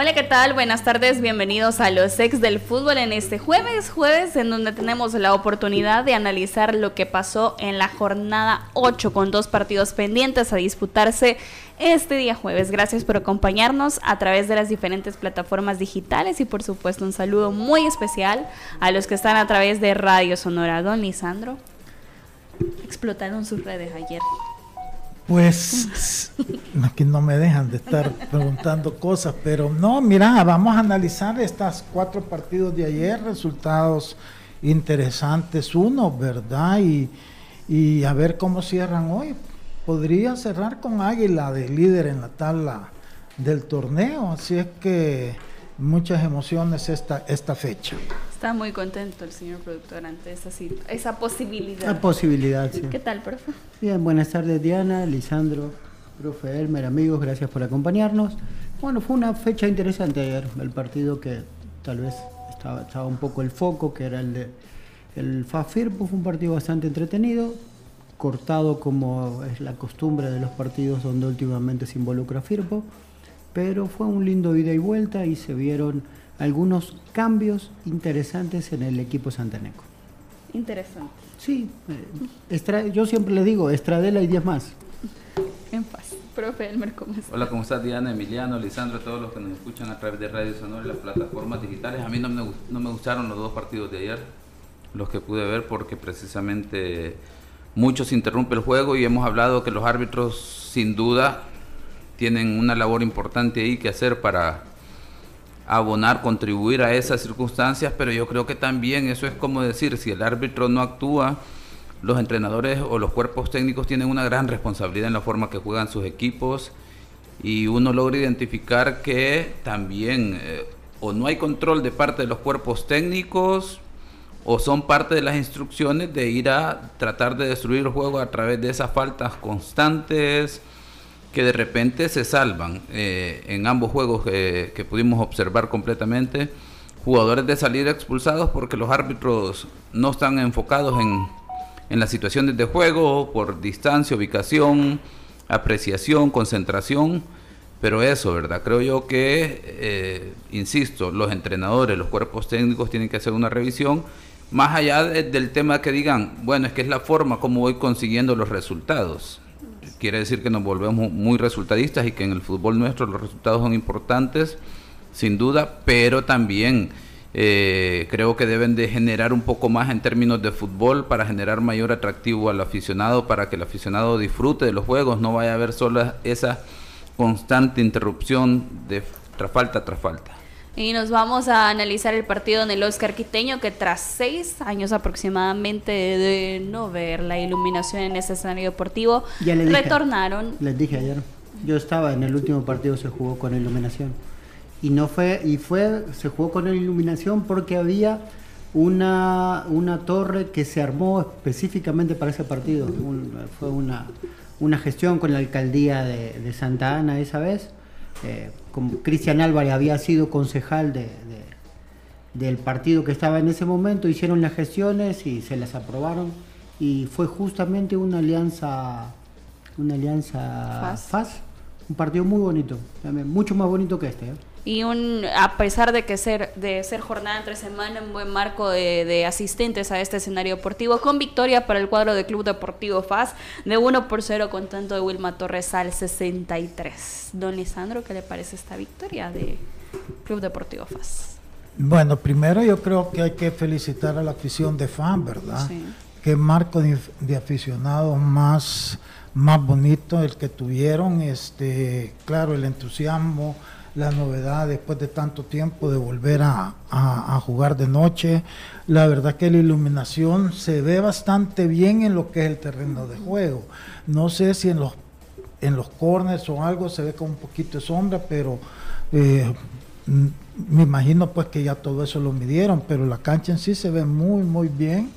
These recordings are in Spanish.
Hola, ¿qué tal? Buenas tardes, bienvenidos a los ex del fútbol en este jueves, jueves en donde tenemos la oportunidad de analizar lo que pasó en la jornada 8 con dos partidos pendientes a disputarse este día jueves. Gracias por acompañarnos a través de las diferentes plataformas digitales y por supuesto un saludo muy especial a los que están a través de Radio Sonora. Don Lisandro, explotaron sus redes ayer. Pues aquí no me dejan de estar preguntando cosas, pero no, mira, vamos a analizar estos cuatro partidos de ayer, resultados interesantes, uno, ¿verdad? Y, y a ver cómo cierran hoy. Podría cerrar con Águila de líder en la tabla del torneo, así es que muchas emociones esta, esta fecha. Está muy contento el señor productor ante esa, esa posibilidad. La posibilidad, sí. ¿Qué tal, profe? Bien, buenas tardes Diana, Lisandro, profe Elmer, amigos, gracias por acompañarnos. Bueno, fue una fecha interesante ayer, el partido que tal vez estaba, estaba un poco el foco, que era el de el FAFIRPO, fue un partido bastante entretenido, cortado como es la costumbre de los partidos donde últimamente se involucra FIRPO, pero fue un lindo ida y vuelta y se vieron algunos cambios interesantes en el equipo santaneco. Interesante. Sí, eh, yo siempre le digo, Estradela y 10 más. En paz. Profe Elmer, ¿cómo estás? Hola, ¿cómo estás Diana, Emiliano, Lisandro, todos los que nos escuchan a través de Radio Sonora y las plataformas digitales? A mí no me, no me gustaron los dos partidos de ayer, los que pude ver, porque precisamente muchos interrumpe el juego y hemos hablado que los árbitros sin duda tienen una labor importante ahí que hacer para abonar, contribuir a esas circunstancias, pero yo creo que también eso es como decir, si el árbitro no actúa, los entrenadores o los cuerpos técnicos tienen una gran responsabilidad en la forma que juegan sus equipos y uno logra identificar que también eh, o no hay control de parte de los cuerpos técnicos o son parte de las instrucciones de ir a tratar de destruir el juego a través de esas faltas constantes, que de repente se salvan eh, en ambos juegos que pudimos observar completamente. Jugadores de salir expulsados porque los árbitros no están enfocados en, en las situaciones de juego por distancia, ubicación, apreciación, concentración. Pero eso, ¿verdad? Creo yo que, eh, insisto, los entrenadores, los cuerpos técnicos tienen que hacer una revisión, más allá del tema que digan, bueno, es que es la forma como voy consiguiendo los resultados quiere decir que nos volvemos muy resultadistas y que en el fútbol nuestro los resultados son importantes, sin duda, pero también eh, creo que deben de generar un poco más en términos de fútbol para generar mayor atractivo al aficionado, para que el aficionado disfrute de los juegos, no vaya a haber solo esa constante interrupción de tras falta tras falta. Y nos vamos a analizar el partido en el Oscar Quiteño, que tras seis años aproximadamente de no ver la iluminación en ese escenario deportivo, retornaron. Les dije ayer, yo estaba en el último partido, se jugó con iluminación. Y no fue, y fue, se jugó con iluminación porque había una, una torre que se armó específicamente para ese partido. fue una, una gestión con la alcaldía de, de Santa Ana esa vez eh, como Cristian Álvarez había sido concejal de, del partido que estaba en ese momento, hicieron las gestiones y se las aprobaron y fue justamente una alianza, una alianza FAS, un partido muy bonito, mucho más bonito que este. ¿eh? Y un a pesar de que ser de ser jornada entre semana un buen marco de, asistentes a este escenario deportivo con victoria para el cuadro de Club Deportivo FAS de 1 por 0 con tanto de Wilma Torres al 63. Don Lisandro, ¿qué le parece esta victoria de Club Deportivo FAS? Bueno, primero yo creo que hay que felicitar a la afición de FAS, ¿verdad? Sí. Qué marco de, de aficionados más más bonito el que tuvieron, este, claro, el entusiasmo, la novedad después de tanto tiempo de volver a, jugar de noche. La verdad que la iluminación se ve bastante bien en lo que es el terreno de juego. No sé si en los, en los corners o algo se ve con un poquito de sombra, pero eh, me imagino pues que ya todo eso lo midieron, pero la cancha en sí se ve muy, muy bien.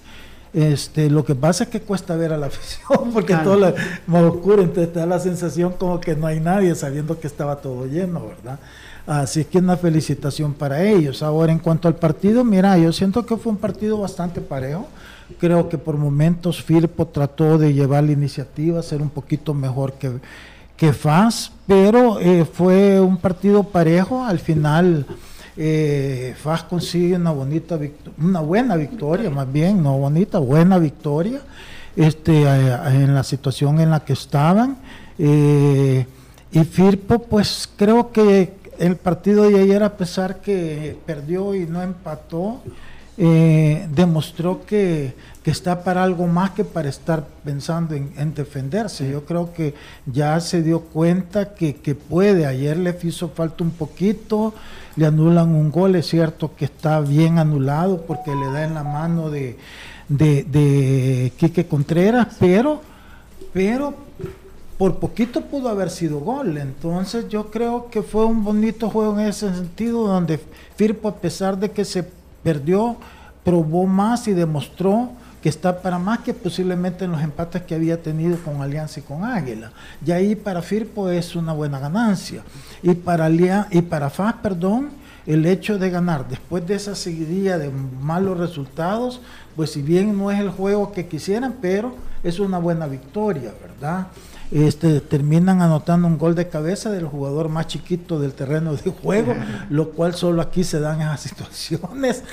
Este, lo que pasa es que cuesta ver a la afición porque todo es más oscuro, entonces te da la sensación como que no hay nadie sabiendo que estaba todo lleno, ¿verdad? Así que una felicitación para ellos. Ahora, en cuanto al partido, mira, yo siento que fue un partido bastante parejo. Creo que por momentos Firpo trató de llevar la iniciativa, ser un poquito mejor que, que FAS, pero eh, fue un partido parejo. Al final, eh, FAS consigue una bonita una buena victoria, más bien, no bonita, buena victoria este, eh, en la situación en la que estaban. y Firpo, pues creo que el partido de ayer, a pesar que perdió y no empató, eh, demostró que, está para algo más que para estar pensando en, defenderse. Yo creo que ya se dio cuenta que, puede. Ayer le hizo falta un poquito, le anulan un gol, es cierto que está bien anulado porque le da en la mano de, de, de Quique Contreras, pero, pero por poquito pudo haber sido gol. Entonces yo creo que fue un bonito juego en ese sentido, donde Firpo, a pesar de que se perdió, probó más y demostró que está para más que posiblemente en los empates que había tenido con Alianza y con Águila. Y ahí para Firpo es una buena ganancia. Y para, y para FAS, perdón, el hecho de ganar después de esa seguidilla de malos resultados, pues si bien no es el juego que quisieran, pero es una buena victoria, ¿verdad? este, terminan anotando un gol de cabeza del jugador más chiquito del terreno de juego, lo cual solo aquí se dan esas situaciones,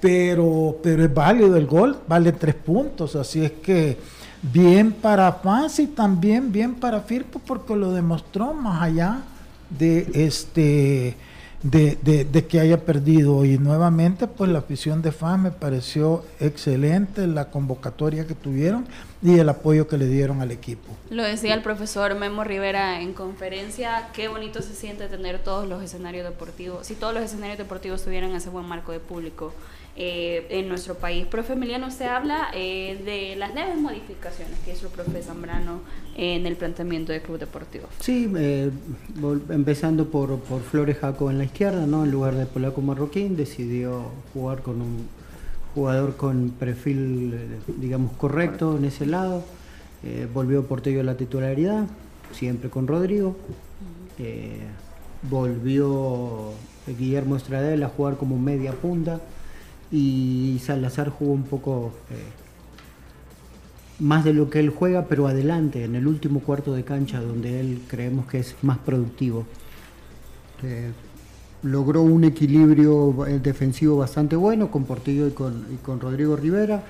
pero, pero es válido el gol, vale tres puntos, así es que bien para Faz y también bien para Firpo porque lo demostró más allá de este de, que haya perdido. Y nuevamente, pues la afición de FAS me pareció excelente, la convocatoria que tuvieron y el apoyo que le dieron al equipo. Lo decía el profesor Memo Rivera en conferencia, qué bonito se siente tener todos los escenarios deportivos, si todos los escenarios deportivos tuvieran ese buen marco de público. Eh, en nuestro país. Profe Emiliano, se habla eh, de las leves modificaciones que hizo el profe Zambrano en el planteamiento del Club Deportivo. Sí, eh, empezando por, por Flores Jaco en la izquierda, ¿no? en lugar de Polaco Marroquín, decidió jugar con un jugador con perfil, digamos, correcto en ese lado. volvió Portello a la titularidad, siempre con Rodrigo. volvió Guillermo Estradel a jugar como media punta y Salazar jugó un poco eh, más de lo que él juega, pero adelante, en el último cuarto de cancha, donde él creemos que es más productivo. Eh, logró un equilibrio eh, defensivo bastante bueno con Portillo y con, Rodrigo Rivera.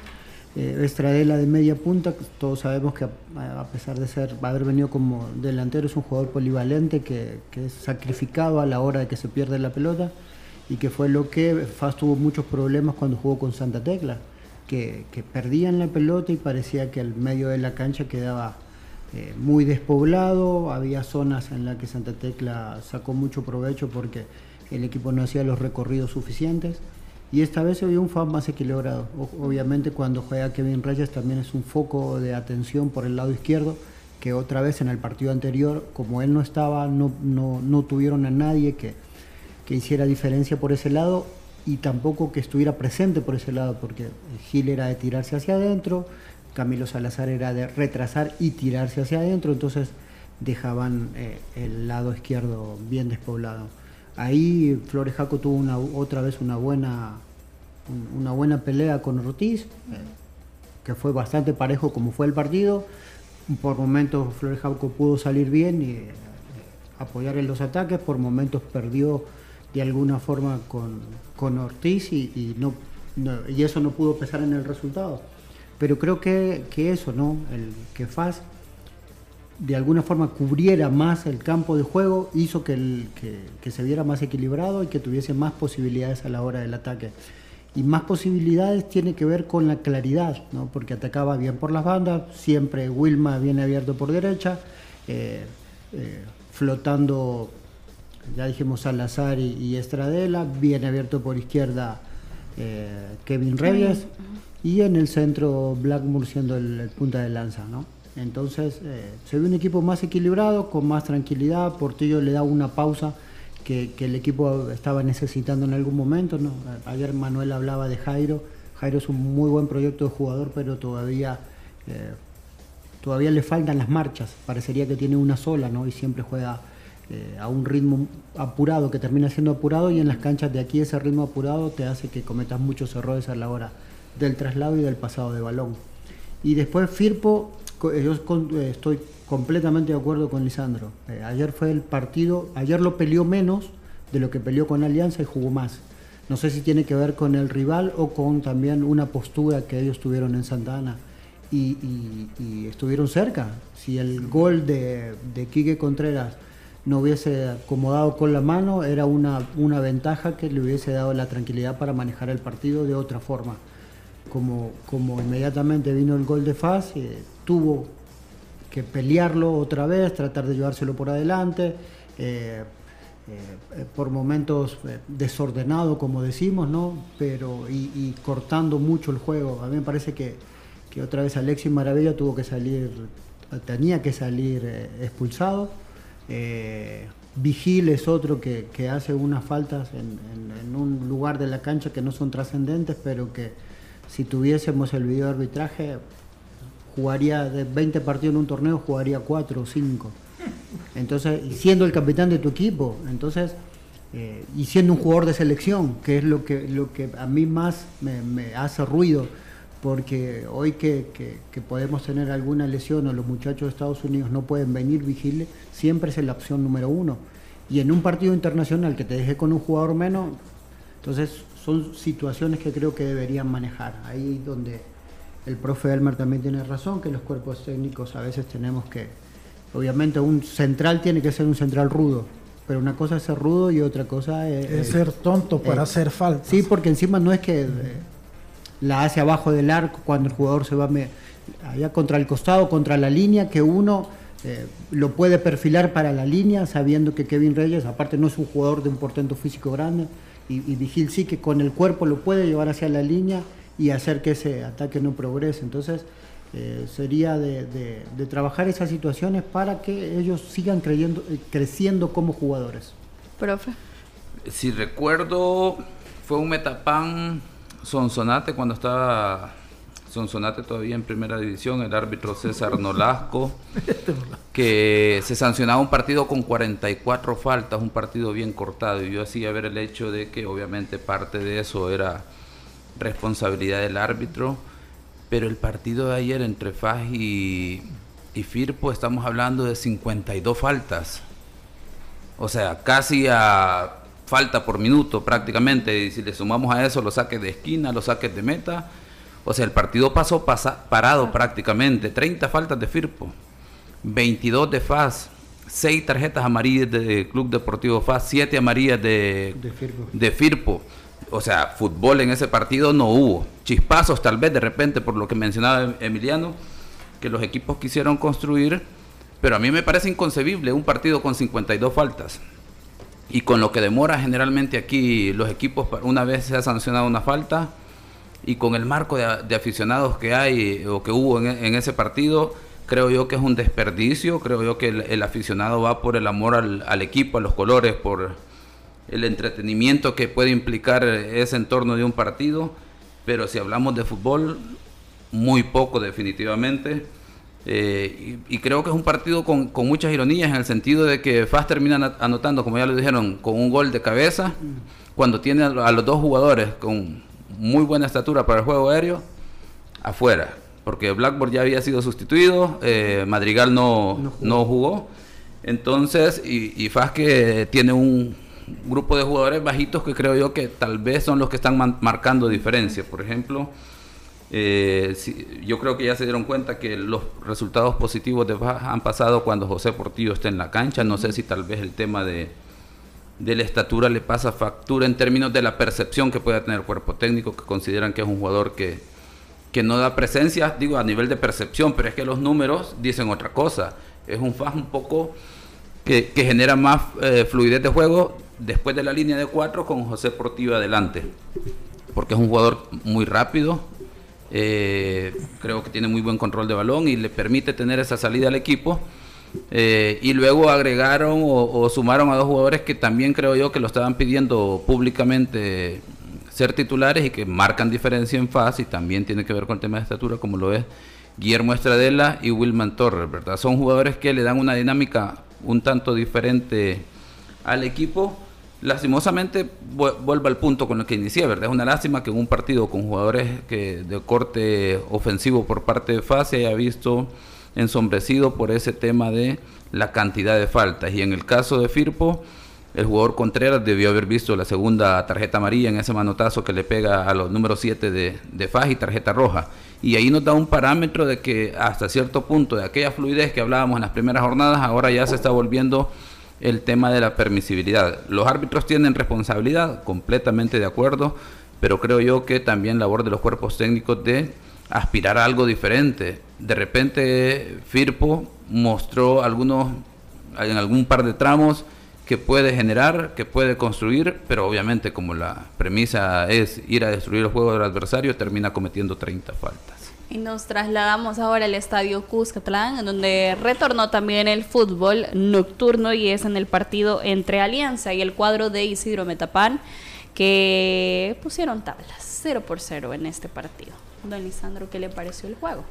Estradela de media punta, todos sabemos que a, pesar de ser haber venido como delantero es un jugador polivalente que, que es sacrificado a la hora de que se pierde la pelota y que fue lo que Faz tuvo muchos problemas cuando jugó con Santa Tecla, que, perdían la pelota y parecía que el medio de la cancha quedaba eh, muy despoblado, había zonas en las que Santa Tecla sacó mucho provecho porque el equipo no hacía los recorridos suficientes. Y esta vez se vio un FAS más equilibrado. obviamente cuando juega Kevin Reyes también es un foco de atención por el lado izquierdo, que otra vez en el partido anterior, como él no estaba, no, no, no tuvieron a nadie que, que hiciera diferencia por ese lado y tampoco que estuviera presente por ese lado, porque Gil era de tirarse hacia adentro, Camilo Salazar era de retrasar y tirarse hacia adentro, entonces dejaban eh, el lado izquierdo bien despoblado. Ahí Flores Jaco tuvo una, otra vez una buena, una buena pelea con Ortiz, que fue bastante parejo como fue el partido. Por momentos Flores Jaco pudo salir bien y eh, apoyar en los ataques, por momentos perdió de alguna forma con, con Ortiz y, y eso no pudo pesar en el resultado. Pero creo que, que eso, ¿no? El que Faz de alguna forma cubriera más el campo de juego hizo que, el, que, se viera más equilibrado y que tuviese más posibilidades a la hora del ataque. Y más posibilidades tiene que ver con la claridad, ¿no? porque atacaba bien por las bandas, siempre Wilma viene abierto por derecha, eh, eh, flotando ya dijimos Salazar y, Estradela, bien abierto por izquierda eh, Kevin Reyes y en el centro Blackmore siendo el, punta de lanza, ¿no? Entonces eh, se ve un equipo más equilibrado, con más tranquilidad, Portillo le da una pausa que, el equipo estaba necesitando en algún momento, ¿no? Ayer Manuel hablaba de Jairo, Jairo es un muy buen proyecto de jugador, pero todavía, eh, todavía le faltan las marchas. Parecería que tiene una sola, ¿no? Y siempre juega eh, a un ritmo apurado, que termina siendo apurado, y en las canchas de aquí ese ritmo apurado te hace que cometas muchos errores a la hora del traslado y del pasado de balón. Y después Firpo, yo estoy completamente de acuerdo con Lisandro. ayer fue el partido, ayer lo peleó menos de lo que peleó con Alianza y jugó más. No sé si tiene que ver con el rival o con también una postura que ellos tuvieron en Santa y, y, estuvieron cerca. Si el gol de, de Quique Contreras no hubiese acomodado con la mano, era una, una ventaja que le hubiese dado la tranquilidad para manejar el partido de otra forma. Como, como inmediatamente vino el gol de Faz, eh, tuvo que pelearlo otra vez, tratar de llevárselo por adelante. Eh, eh, por momentos eh, desordenado, como decimos, ¿no? Pero, y, cortando mucho el juego. A mí me parece que, que, otra vez Alexis Maravilla tuvo que salir, tenía que salir eh, expulsado. Vigil es otro que, que hace unas faltas en, en, un lugar de la cancha que no son trascendentes, pero que si tuviésemos el video de arbitraje, jugaría de 20 partidos en un torneo, jugaría 4 o 5. Entonces, y siendo el capitán de tu equipo, entonces, eh, y siendo un jugador de selección, que es lo que, lo que a mí más me, hace ruido, porque hoy que, podemos tener alguna lesión o los muchachos de Estados Unidos no pueden venir vigiles, siempre es la opción número uno. Y en un partido internacional que te deje con un jugador menos, entonces son situaciones que creo que deberían manejar. Ahí donde el profe Elmer también tiene razón, que los cuerpos técnicos a veces tenemos que, Obviamente un central tiene que ser un central rudo, pero una cosa es ser rudo y otra cosa es... ser tonto para hacer falta. Sí, porque encima no es que eh, la hace abajo del arco cuando el jugador se va allá contra el costado, contra la línea, que uno eh, lo puede perfilar para la línea, sabiendo que Kevin Reyes, aparte no es un jugador de un portento físico grande, y, y Vigil sí que con el cuerpo lo puede llevar hacia la línea y hacer que ese ataque no progrese. Entonces, eh, sería de, trabajar esas situaciones para que ellos sigan creyendo, eh, creciendo como jugadores. Profe. Si recuerdo, fue un metapan Sonsonate cuando estaba Sonsonate todavía en primera división, el árbitro César Nolasco, que se sancionaba un partido con 44 faltas, un partido bien cortado, y yo hacía ver el hecho de que obviamente parte de eso era responsabilidad del árbitro pero el partido de ayer entre Faj y, Firpo estamos hablando de 52 faltas. O sea, casi a falta por minuto prácticamente. Y si le sumamos a eso los saques de esquina, los saques de meta. O sea, el partido pasó parado prácticamente. 30 faltas de Firpo, 22 de Faz, 6 tarjetas amarillas de Club Deportivo Faz, 7 amarillas de, De Firpo o sea, fútbol en ese partido no hubo. Chispazos tal vez de repente por lo que mencionaba Emiliano, que los equipos quisieron construir, pero a mí me parece inconcebible un partido con 52 faltas. Y con lo que demora generalmente aquí los equipos, una vez se ha sancionado una falta, y con el marco de, aficionados que hay o que hubo en, ese partido, creo yo que es un desperdicio, creo yo que el, aficionado va por el amor al, al equipo, a los colores, por el entretenimiento que puede implicar ese entorno de un partido, pero si hablamos de fútbol, muy poco definitivamente. Eh, y, creo que es un partido con, muchas ironías en el sentido de que Faz termina anotando, como ya lo dijeron, con un gol de cabeza, cuando tiene a los dos jugadores con muy buena estatura para el juego aéreo, afuera. Porque Blackboard ya había sido sustituido, eh, Madrigal no, no, jugó. Entonces, y, y Faz que tiene un, grupo de jugadores bajitos que creo yo que tal vez son los que están marcando diferencia. Por ejemplo, eh, yo creo que ya se dieron cuenta que los resultados positivos de han pasado cuando José Portillo está en la cancha. No sé si tal vez el tema de, de la estatura le pasa factura en términos de la percepción que pueda tener el cuerpo técnico, que consideran que es un jugador que, que no da presencia, digo, a nivel de percepción, pero es que los números dicen otra cosa. Es un FAS un poco que, genera más eh, fluidez de juego después de la línea de cuatro con José Portillo adelante, porque es un jugador muy rápido, eh, creo que tiene muy buen control de balón y le permite tener esa salida al equipo. Eh, y luego agregaron o, sumaron a dos jugadores que también creo yo que lo estaban pidiendo públicamente ser titulares y que marcan diferencia en fase y también tiene que ver con el tema de estatura, como lo es Guillermo Estradela y Wilman Torres, ¿verdad? Son jugadores que le dan una dinámica un tanto diferente al equipo. Lastimosamente, vuelvo al punto con el que inicié, ¿verdad? Es una lástima que en un partido con jugadores que de corte ofensivo por parte de FASE haya visto ensombrecido por ese tema de la cantidad de faltas. Y en el caso de Firpo, el jugador Contreras debió haber visto la segunda tarjeta amarilla en ese manotazo que le pega a los números 7 de, de Faj y tarjeta roja. Y ahí nos da un parámetro de que hasta cierto punto de aquella fluidez que hablábamos en las primeras jornadas, ahora ya se está volviendo el tema de la permisibilidad. Los árbitros tienen responsabilidad, completamente de acuerdo, pero creo yo que también labor de los cuerpos técnicos de aspirar a algo diferente. De repente Firpo mostró algunos en algún par de tramos que puede generar, que puede construir, pero obviamente como la premisa es ir a destruir el juego del adversario, termina cometiendo 30 faltas. Y nos trasladamos ahora al estadio Cuscatlán, donde retornó también el fútbol nocturno y es en el partido entre Alianza y el cuadro de Isidro Metapán, que pusieron tablas 0 por 0 en este partido. Don Lisandro, ¿qué le pareció el juego?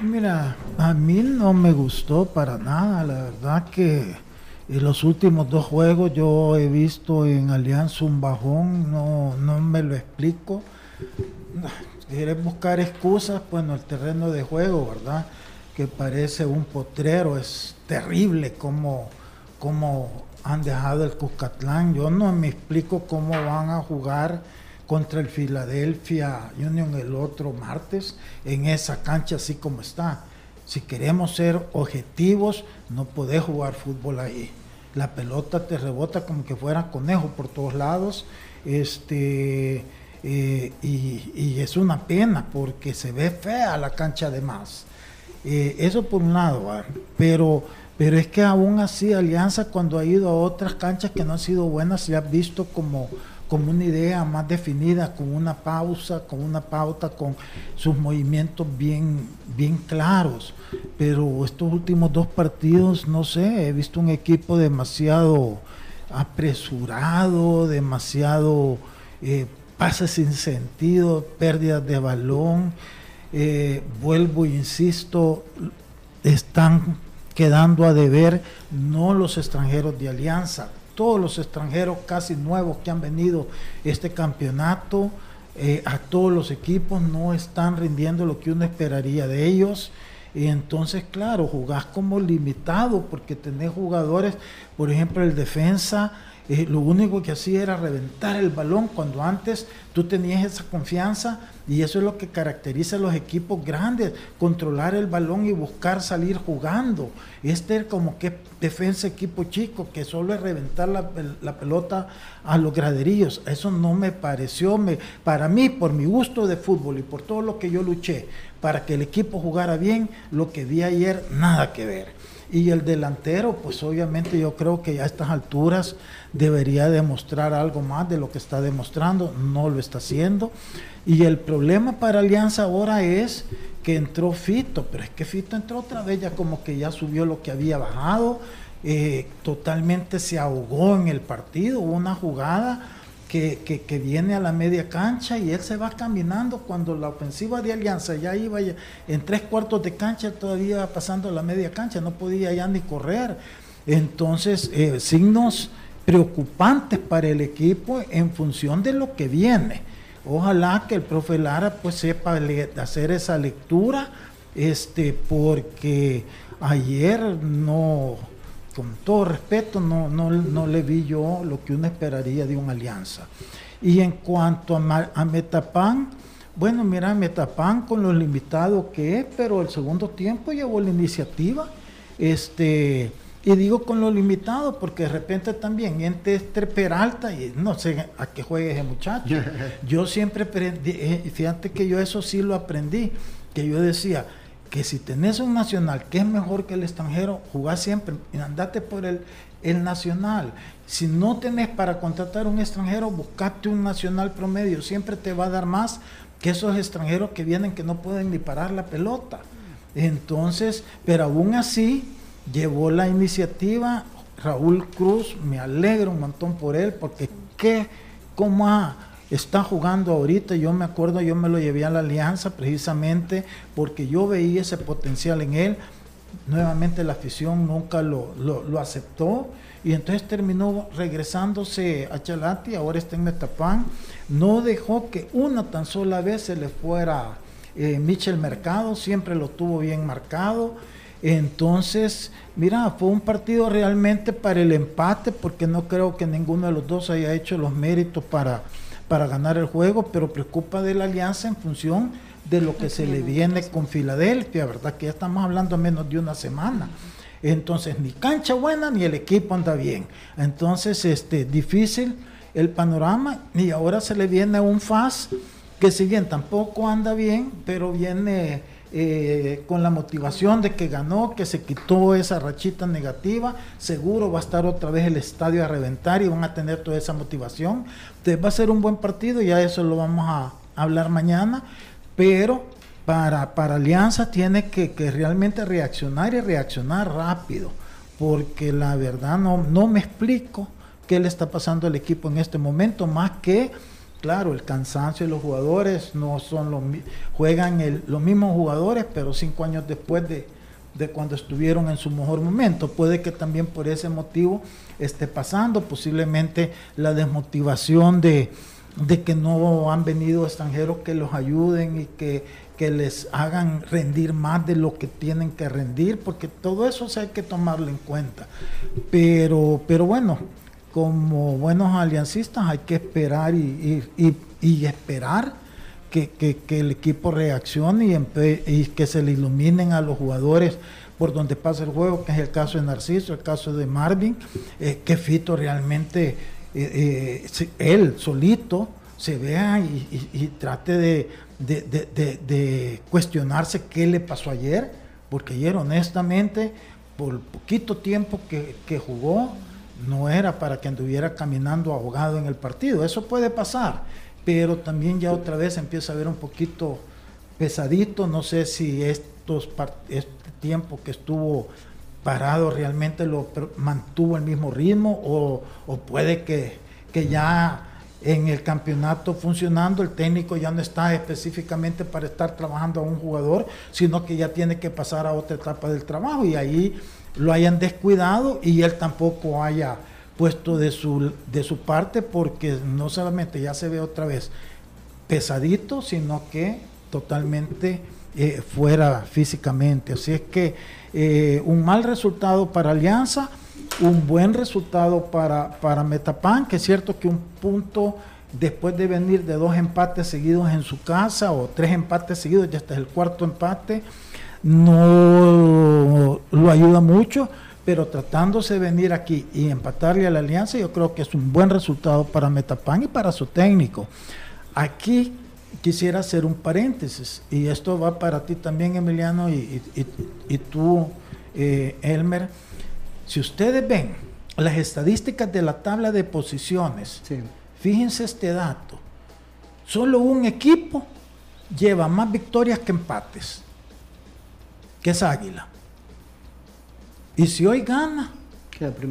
Mira, a mí no me gustó para nada, la verdad que en los últimos dos juegos yo he visto en Alianza un bajón, no, no me lo explico. Quieres buscar excusas, bueno, el terreno de juego, ¿verdad? Que parece un potrero, es terrible como, como han dejado el Cuscatlán. Yo no me explico cómo van a jugar contra el Philadelphia Union el otro martes en esa cancha así como está. Si queremos ser objetivos, no podés jugar fútbol ahí. La pelota te rebota como que fuera conejo por todos lados. Este, eh, y, es una pena porque se ve fea la cancha de más. Eh, eso por un lado, pero, pero es que aún así Alianza cuando ha ido a otras canchas que no han sido buenas se ha visto como como una idea más definida, con una pausa, con una pauta, con sus movimientos bien, bien claros. Pero estos últimos dos partidos, no sé, he visto un equipo demasiado apresurado, demasiado eh, pases sin sentido, pérdidas de balón. Eh, vuelvo e insisto, están quedando a deber no los extranjeros de Alianza, todos los extranjeros casi nuevos que han venido este campeonato, eh, a todos los equipos no están rindiendo lo que uno esperaría de ellos. Y entonces, claro, jugás como limitado porque tenés jugadores, por ejemplo, el defensa eh, lo único que hacía era reventar el balón cuando antes tú tenías esa confianza y eso es lo que caracteriza a los equipos grandes, controlar el balón y buscar salir jugando. Este es como que defensa equipo chico, que solo es reventar la, pelota a los graderillos. Eso no me pareció, me, para mí, por mi gusto de fútbol y por todo lo que yo luché para que el equipo jugara bien, lo que vi ayer, nada que ver. Y el delantero, pues obviamente yo creo que a estas alturas debería demostrar algo más de lo que está demostrando, no lo está haciendo. Y el problema para Alianza ahora es que entró Fito, pero es que Fito entró otra vez ya como que ya subió lo que había bajado, eh, totalmente se ahogó en el partido, hubo una jugada que, que, viene a la media cancha y él se va caminando cuando la ofensiva de Alianza ya iba en tres cuartos de cancha, todavía pasando la media cancha, no podía ya ni correr. Entonces, eh, signos preocupantes para el equipo en función de lo que viene. Ojalá que el profe Lara pues sepa hacer esa lectura, este, porque ayer no, con todo respeto, no, no, le vi yo lo que uno esperaría de una alianza. Y en cuanto a, a Metapan, bueno, mira, Metapan con lo limitado que es, pero el segundo tiempo llevó la iniciativa. Este, y digo con lo limitado, porque de repente también entre este Peralta, y no sé a qué juegue ese muchacho. Yo siempre aprendí, eh, fíjate que yo eso sí lo aprendí, que yo decía, que si tenés un nacional que es mejor que el extranjero, jugás siempre, andate por el, el nacional. Si no tenés para contratar un extranjero, buscate un nacional promedio, siempre te va a dar más que esos extranjeros que vienen que no pueden ni parar la pelota. Entonces, pero aún así llevó la iniciativa Raúl Cruz, me alegro un montón por él, porque qué, cómo ha está jugando ahorita. Yo me acuerdo, yo me lo llevé a la alianza precisamente porque yo veía ese potencial en él. Nuevamente la afición nunca lo, lo, aceptó y entonces terminó regresándose a Chalati, ahora está en Metapán. No dejó que una tan sola vez se le fuera eh, Michel Mercado, siempre lo tuvo bien marcado. Entonces, mira, fue un partido realmente para el empate, porque no creo que ninguno de los dos haya hecho los méritos para, para ganar el juego, pero preocupa de la alianza en función de lo que se le viene con Filadelfia, ¿verdad? Que ya estamos hablando menos de una semana. Entonces, ni cancha buena ni el equipo anda bien. Entonces, este, difícil el panorama y ahora se le viene un FAS que si bien tampoco anda bien, pero viene eh, con la motivación de que ganó, que se quitó esa rachita negativa, seguro va a estar otra vez el estadio a reventar y van a tener toda esa motivación. Entonces va a ser un buen partido, ya eso lo vamos a hablar mañana, pero para, para Alianza tiene que, que realmente reaccionar y reaccionar rápido, porque la verdad no, no me explico qué le está pasando al equipo en este momento, más que Claro, el cansancio de los jugadores no son los juegan los mismos jugadores, pero cinco años después de, cuando estuvieron en su mejor momento. Puede que también por ese motivo esté pasando, posiblemente la desmotivación de, que no han venido extranjeros que los ayuden y que, que, les hagan rendir más de lo que tienen que rendir, porque todo eso hay que tomarlo en cuenta. Pero, pero bueno, como buenos aliancistas hay que esperar y, esperar que, el equipo reaccione y, que se le iluminen a los jugadores por donde pasa el juego, que es el caso de Narciso, el caso de Marvin, eh, que Fito realmente, eh, eh, él solito, se vea y, trate de, cuestionarse qué le pasó ayer, porque ayer honestamente, por poquito tiempo que jugó, no era para que anduviera caminando ahogado en el partido. Eso puede pasar, pero también ya otra vez empieza a ver un poquito pesadito. No sé si estos este tiempo que estuvo parado realmente lo mantuvo el mismo ritmo o, puede que, que ya en el campeonato funcionando, el técnico ya no está específicamente para estar trabajando a un jugador, sino que ya tiene que pasar a otra etapa del trabajo y ahí lo hayan descuidado y él tampoco haya puesto de su, de su parte porque no solamente ya se ve otra vez pesadito, sino que totalmente eh, fuera físicamente. Así es que eh, un mal resultado para Alianza, un buen resultado para, para Metapan, que es cierto que un punto después de venir de dos empates seguidos en su casa o tres empates seguidos, ya está el cuarto empate no lo ayuda mucho, pero tratándose de venir aquí y empatarle a la alianza, yo creo que es un buen resultado para Metapan y para su técnico. Aquí quisiera hacer un paréntesis, y esto va para ti también, Emiliano, y, tú, eh, Elmer. Si ustedes ven las estadísticas de la tabla de posiciones, fíjense este dato, solo un equipo lleva más victorias que empates que es Águila. Y si hoy gana,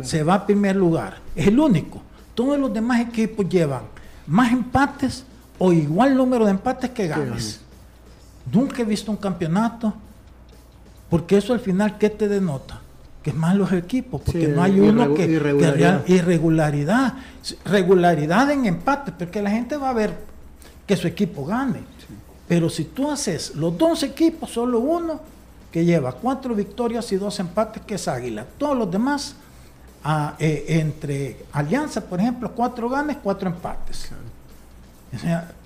se va a primer lugar. Es el único. Todos los demás equipos llevan más empates o igual número de empates que ganes. Nunca he visto un campeonato, porque eso al final, ¿qué te denota? Que es más los equipos, porque no hay uno que, irregularidad. irregularidad. Regularidad en empates, porque la gente va a ver que su equipo gane. Pero si tú haces los dos equipos, solo uno, que lleva cuatro victorias y dos empates, que es Águila. Todos los demás, ah, eh, entre Alianza, por ejemplo, cuatro ganes, cuatro empates.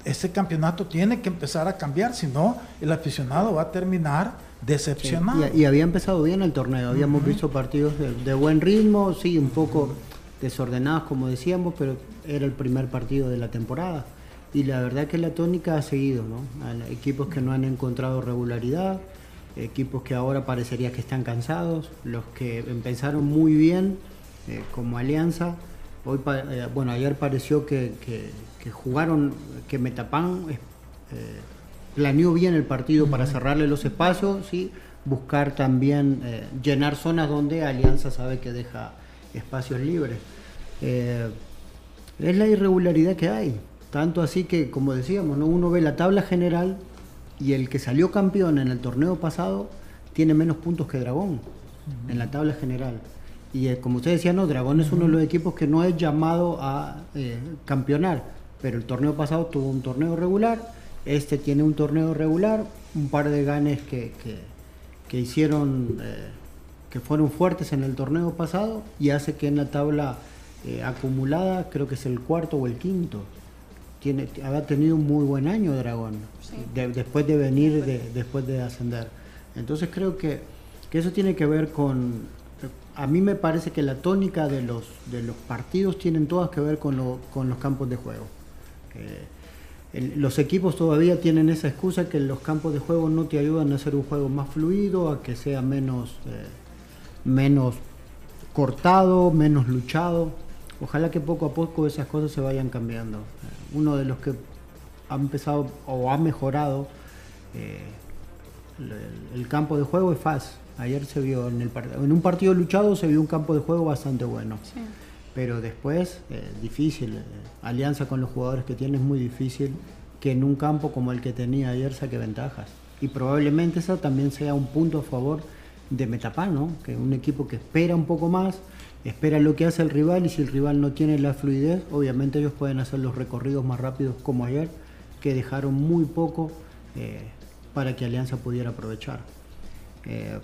ese campeonato tiene que empezar a cambiar, si no, el aficionado va a terminar decepcionado. y, había empezado bien el torneo, habíamos visto partidos de, buen ritmo, sí, un poco desordenados, como decíamos, pero era el primer partido de la temporada. Y la verdad que la tónica ha seguido, ¿no? equipos que no han encontrado regularidad, equipos que ahora parecería que están cansados, los que empezaron muy bien eh, como alianza. Hoy, eh, bueno, ayer pareció que, jugaron, que Metapan eh, planeó bien el partido para cerrarle los espacios, ¿sí? buscar también llenar zonas donde Alianza sabe que deja espacios libres. es la irregularidad que hay. Tanto así que, como decíamos, ¿no? uno ve la tabla general y el que salió campeón en el torneo pasado tiene menos puntos que Dragón en la tabla general. Y eh, como usted decía, no, Dragón es uno de los equipos que no es llamado a eh, campeonar, pero el torneo pasado tuvo un torneo regular, este tiene un torneo regular, un par de ganes que, que, hicieron, eh, que fueron fuertes en el torneo pasado y hace que en la tabla acumulada, creo que es el cuarto o el quinto, tiene, tenido un muy buen año Dragón, después de venir, después de ascender. Entonces creo que, que eso tiene que ver con, a mí me parece que la tónica de los, de los partidos tienen todas que ver con, los campos de juego. los equipos todavía tienen esa excusa que los campos de juego no te ayudan a hacer un juego más fluido, a que sea menos, eh, menos cortado, menos luchado. Ojalá que poco a poco esas cosas se vayan cambiando. Uno de los que ha empezado o ha mejorado eh, el, campo de juego es FAS. Ayer se vio en, el en un partido luchado se vio un campo de juego bastante bueno. Pero después, eh, difícil. Eh, alianza con los jugadores que tiene es muy difícil que en un campo como el que tenía ayer saque ventajas. Y probablemente eso también sea un punto a favor de Metapán, ¿no? Que un equipo que espera un poco más, espera lo que hace el rival y si el rival no tiene la fluidez, obviamente ellos pueden hacer los recorridos más rápidos como ayer, que dejaron muy poco eh, para que Alianza pudiera aprovechar. Eh,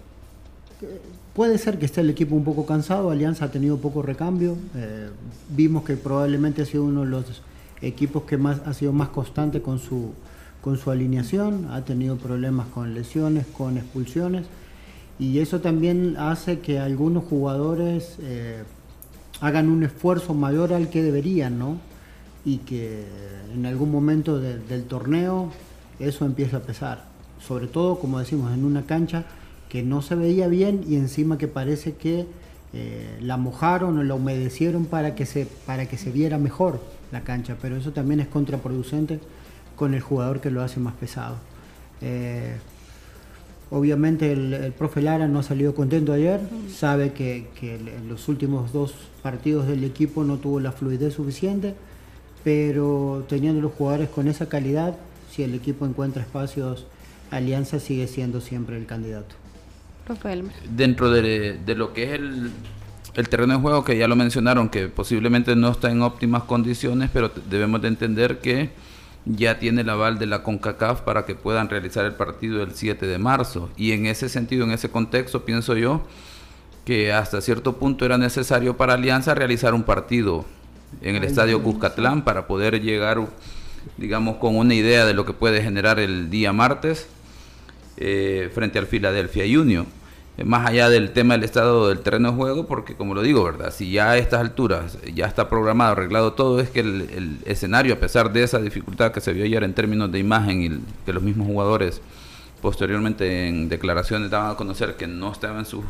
puede ser que esté el equipo un poco cansado, Alianza ha tenido poco recambio, eh, vimos que probablemente ha sido uno de los equipos que más ha sido más constante con su, con su alineación, ha tenido problemas con lesiones, con expulsiones, y eso también hace que algunos jugadores eh, hagan un esfuerzo mayor al que deberían, ¿no? Y que en algún momento del torneo eso empieza a pesar sobre todo, como decimos, en una cancha que no se veía bien y encima que parece que eh, la mojaron o la humedecieron para que, se, para que se viera mejor la cancha, pero eso también es contraproducente con el jugador que lo hace más pesado. Eh, obviamente el, profe Lara no ha salido contento ayer, sabe que, que en los últimos dos partidos del equipo no tuvo la fluidez suficiente, pero teniendo los jugadores con esa calidad, si el equipo encuentra espacios Alianza sigue siendo siempre el candidato. Dentro de, lo que es el, terreno de juego, que ya lo mencionaron, que posiblemente no está en óptimas condiciones, pero debemos de entender que ya tiene el aval de la CONCACAF para que puedan realizar el partido el 7 de marzo. Y en ese sentido, en ese contexto, pienso yo que hasta cierto punto era necesario para Alianza realizar un partido en el estadio Cuscatlán para poder llegar, digamos, con una idea de lo que puede generar el día martes eh, frente al Philadelphia Union. Eh, más allá del tema del estado del terreno de juego, porque como lo digo, ¿verdad? Si ya a estas alturas ya está programado, arreglado todo, es que el, escenario, a pesar de esa dificultad que se vio ayer en términos de imagen y que los mismos jugadores posteriormente en declaraciones daban a conocer que no estaban en sus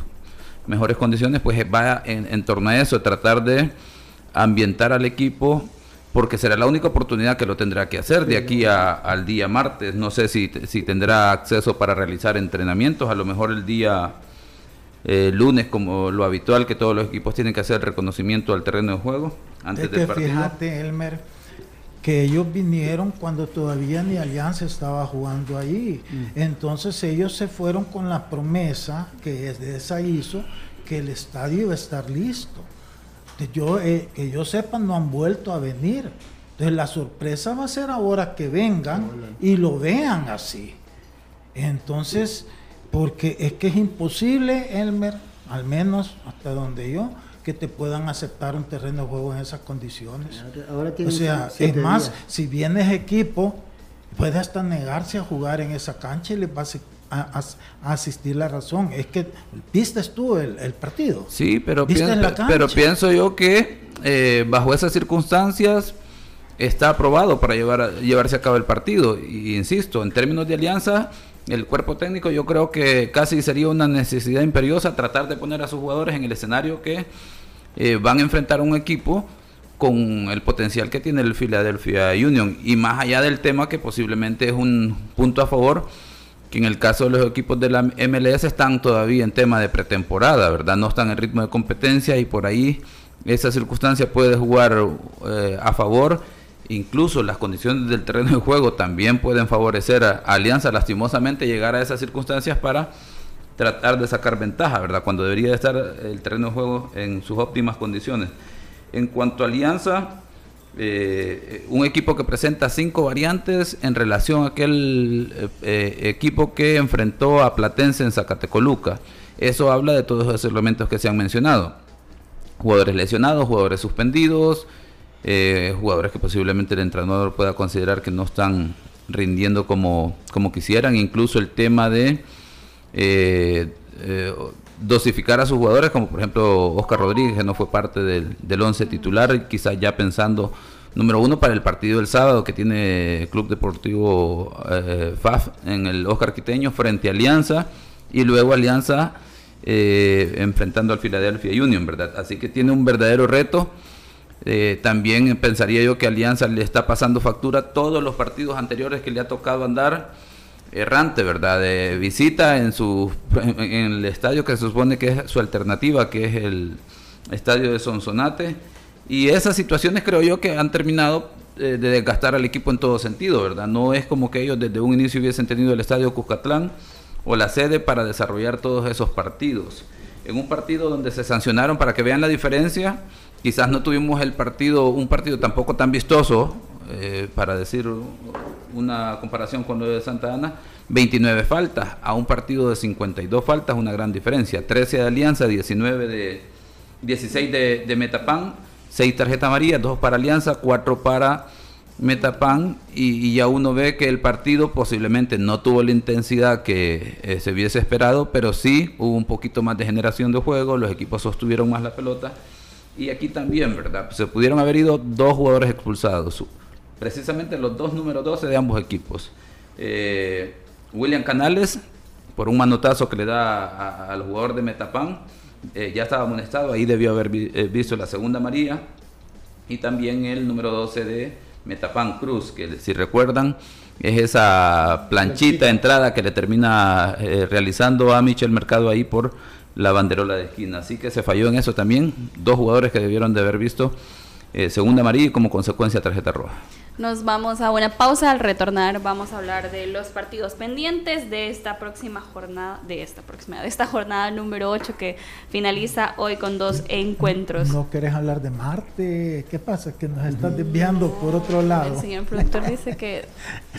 mejores condiciones, pues va en, en torno a eso, tratar de ambientar al equipo porque será la única oportunidad que lo tendrá que hacer de aquí al día martes. No sé si, si tendrá acceso para realizar entrenamientos, a lo mejor el día eh, lunes, como lo habitual, que todos los equipos tienen que hacer reconocimiento al terreno de juego antes del partido. Fíjate, Elmer, que ellos vinieron cuando todavía ni Alianza estaba jugando allí. Mm. Entonces ellos se fueron con la promesa que es de esa hizo que el estadio iba a estar listo yo, eh, que yo sepa, no han vuelto a venir. Entonces la sorpresa va a ser ahora que vengan y lo vean así. Entonces, porque es que es imposible, Elmer, al menos hasta donde yo, que te puedan aceptar un terreno de juego en esas condiciones. o sea, es más, si vienes equipo, puede hasta negarse a jugar en esa cancha y le va a a, asistir la razón. Es que viste tú el, partido. Sí, pero, pero pienso yo que eh, bajo esas circunstancias está aprobado para llevar llevarse a cabo el partido. Y insisto, en términos de alianza, el cuerpo técnico yo creo que casi sería una necesidad imperiosa tratar de poner a sus jugadores en el escenario que eh, van a enfrentar a un equipo con el potencial que tiene el Philadelphia Union y más allá del tema que posiblemente es un punto a favor que en el caso de los equipos de la MLS están todavía en tema de pretemporada, ¿verdad? No están en ritmo de competencia y por ahí esa circunstancia puede jugar eh, a favor incluso las condiciones del terreno de juego también pueden favorecer a, Alianza lastimosamente llegar a esas circunstancias para tratar de sacar ventaja, ¿verdad? Cuando debería estar el terreno de juego en sus óptimas condiciones. En cuanto a Alianza, eh, un equipo que presenta cinco variantes en relación a aquel eh, eh, equipo que enfrentó a Platense en Zacatecoluca. Eso habla de todos esos elementos que se han mencionado. Jugadores lesionados, jugadores suspendidos, jugadores que posiblemente el entrenador pueda considerar que no están rindiendo como, como quisieran. Incluso el tema de dosificar a sus jugadores, como por ejemplo Oscar Rodríguez, que no fue parte del, del once titular, quizás ya pensando, número uno, para el partido del sábado que tiene Club Deportivo eh, FAF en el Oscar Quiteño frente a Alianza, y luego Alianza eh, enfrentando al Philadelphia Union, ¿verdad? Así que tiene un verdadero reto. Eh, también pensaría yo que Alianza le está pasando factura todos los partidos anteriores que le ha tocado andar errante, ¿verdad? De visita en su en el estadio que se supone que es su alternativa, que es el estadio de Sonsonate. Y esas situaciones creo yo que han terminado eh, de desgastar al equipo en todo sentido, ¿verdad? No es como que ellos desde un inicio hubiesen tenido el estadio Cuscatlán o la sede para desarrollar todos esos partidos. En un partido donde se sancionaron, para que vean la diferencia, quizás no tuvimos el partido, un partido tampoco tan vistoso, eh, para decir una comparación con lo de Santa Ana, 29 faltas a un partido de 52 faltas, una gran diferencia. 13 de Alianza, 19 de 16 de, de Metapan, 6 tarjetas amarillas, 2 para Alianza, 4 para Metapan y, ya uno ve que el partido posiblemente no tuvo la intensidad que eh, se hubiese esperado, pero sí hubo un poquito más de generación de juego, los equipos sostuvieron más la pelota y aquí también, ¿verdad? Se pudieron haber ido dos jugadores expulsados, precisamente los dos números 12 de ambos equipos. Eh, William Canales, por un manotazo que le da al jugador de Metapan, eh, ya estaba amonestado, ahí debió haber eh, visto la segunda María. Y también el número 12 de Metapan Cruz, que si recuerdan, es esa planchita entrada que le termina realizando a Michel Mercado ahí por la banderola de esquina. Así que se falló en eso también. Dos jugadores que debieron de haber visto segunda amarilla y como consecuencia tarjeta roja. Nos vamos a una pausa. Al retornar vamos a hablar de los partidos pendientes de esta próxima jornada, de esta próxima, de esta jornada número 8 que finaliza hoy con dos encuentros. ¿No querés hablar de Marte? ¿Qué pasa? Que nos estás desviando por otro lado. El señor productor dice que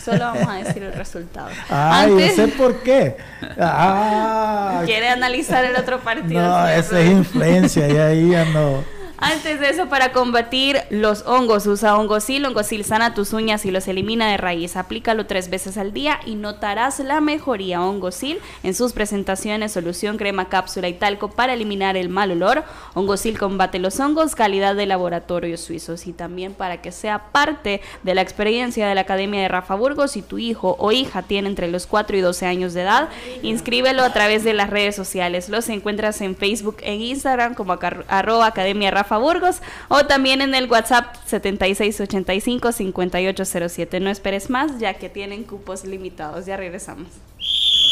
solo vamos a decir el resultado. Ay, no sé por qué. Ah, Quiere analizar el otro partido. No, esa es influencia y ahí ya no. Antes de eso, para combatir los hongos, usa hongosil. Hongosil sana tus uñas y los elimina de raíz. Aplícalo tres veces al día y notarás la mejoría. Hongosil en sus presentaciones, solución, crema, cápsula y talco para eliminar el mal olor. Hongosil combate los hongos, calidad de laboratorios suizos. Y también para que sea parte de la experiencia de la Academia de Rafa Burgos, si tu hijo o hija tiene entre los 4 y 12 años de edad, inscríbelo a través de las redes sociales. Los encuentras en Facebook e Instagram como arroba Academia Rafa Burgos o también en el WhatsApp 7685-5807. No esperes más ya que tienen cupos limitados. Ya regresamos.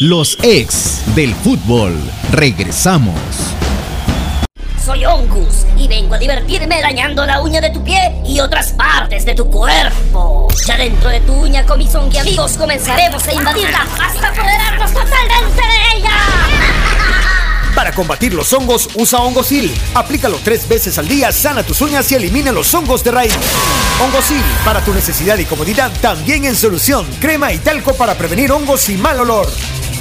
Los ex del fútbol. Regresamos. Soy Ongus y vengo a divertirme dañando la uña de tu pie y otras partes de tu cuerpo. Ya dentro de tu uña con mis amigos comenzaremos a invadirla hasta apoderarnos totalmente de ella. Para combatir los hongos, usa Hongosil. Aplícalo tres veces al día, sana tus uñas y elimina los hongos de raíz. Hongosil, para tu necesidad y comodidad, también en solución. Crema y talco para prevenir hongos y mal olor.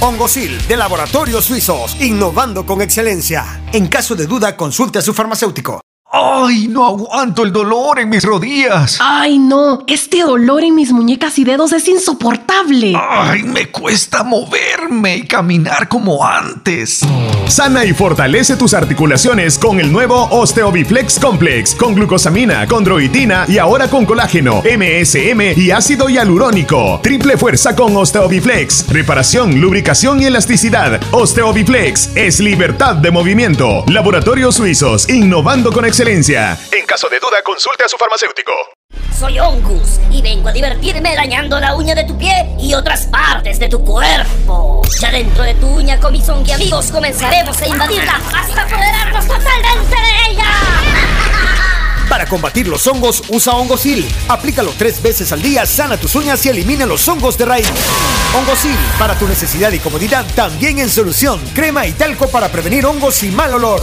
Hongosil, de Laboratorios Suizos, innovando con excelencia. En caso de duda, consulte a su farmacéutico. ¡Ay, no aguanto el dolor en mis rodillas! ¡Ay, no! Este dolor en mis muñecas y dedos es insoportable. ¡Ay, me cuesta moverme y caminar como antes! Sana y fortalece tus articulaciones con el nuevo Osteobiflex Complex, con glucosamina, condroitina y ahora con colágeno, MSM y ácido hialurónico. Triple fuerza con Osteobiflex. Reparación, lubricación y elasticidad. Osteobiflex es libertad de movimiento. Laboratorios Suizos, innovando con excelencia en caso de duda, consulte a su farmacéutico. Soy Ongus y vengo a divertirme dañando la uña de tu pie y otras partes de tu cuerpo. Ya dentro de tu uña con mis amigos comenzaremos a invadirla hasta apoderarnos totalmente de ella. Para combatir los hongos, usa Hongosil. Aplícalo tres veces al día, sana tus uñas y elimina los hongos de raíz. Hongosil, para tu necesidad y comodidad, también en solución. Crema y talco para prevenir hongos y mal olor.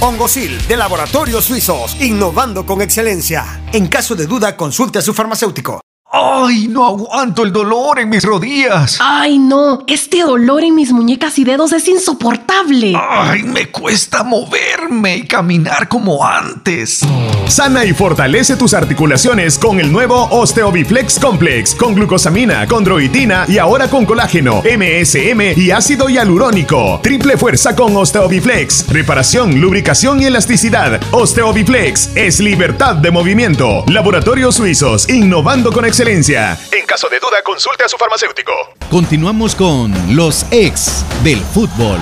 Hongosil, de Laboratorios Suizos, innovando con excelencia. En caso de duda, consulte a su farmacéutico. ¡Ay, no aguanto el dolor en mis rodillas! ¡Ay, no! Este dolor en mis muñecas y dedos es insoportable. ¡Ay, me cuesta moverme y caminar como antes! Sana y fortalece tus articulaciones con el nuevo Osteobiflex Complex, con glucosamina, condroitina y ahora con colágeno, MSM y ácido hialurónico. Triple fuerza con Osteobiflex. Reparación, lubricación y elasticidad. Osteobiflex es libertad de movimiento. Laboratorios Suizos, innovando con excelencia. En caso de duda, consulte a su farmacéutico. Continuamos con los ex del fútbol.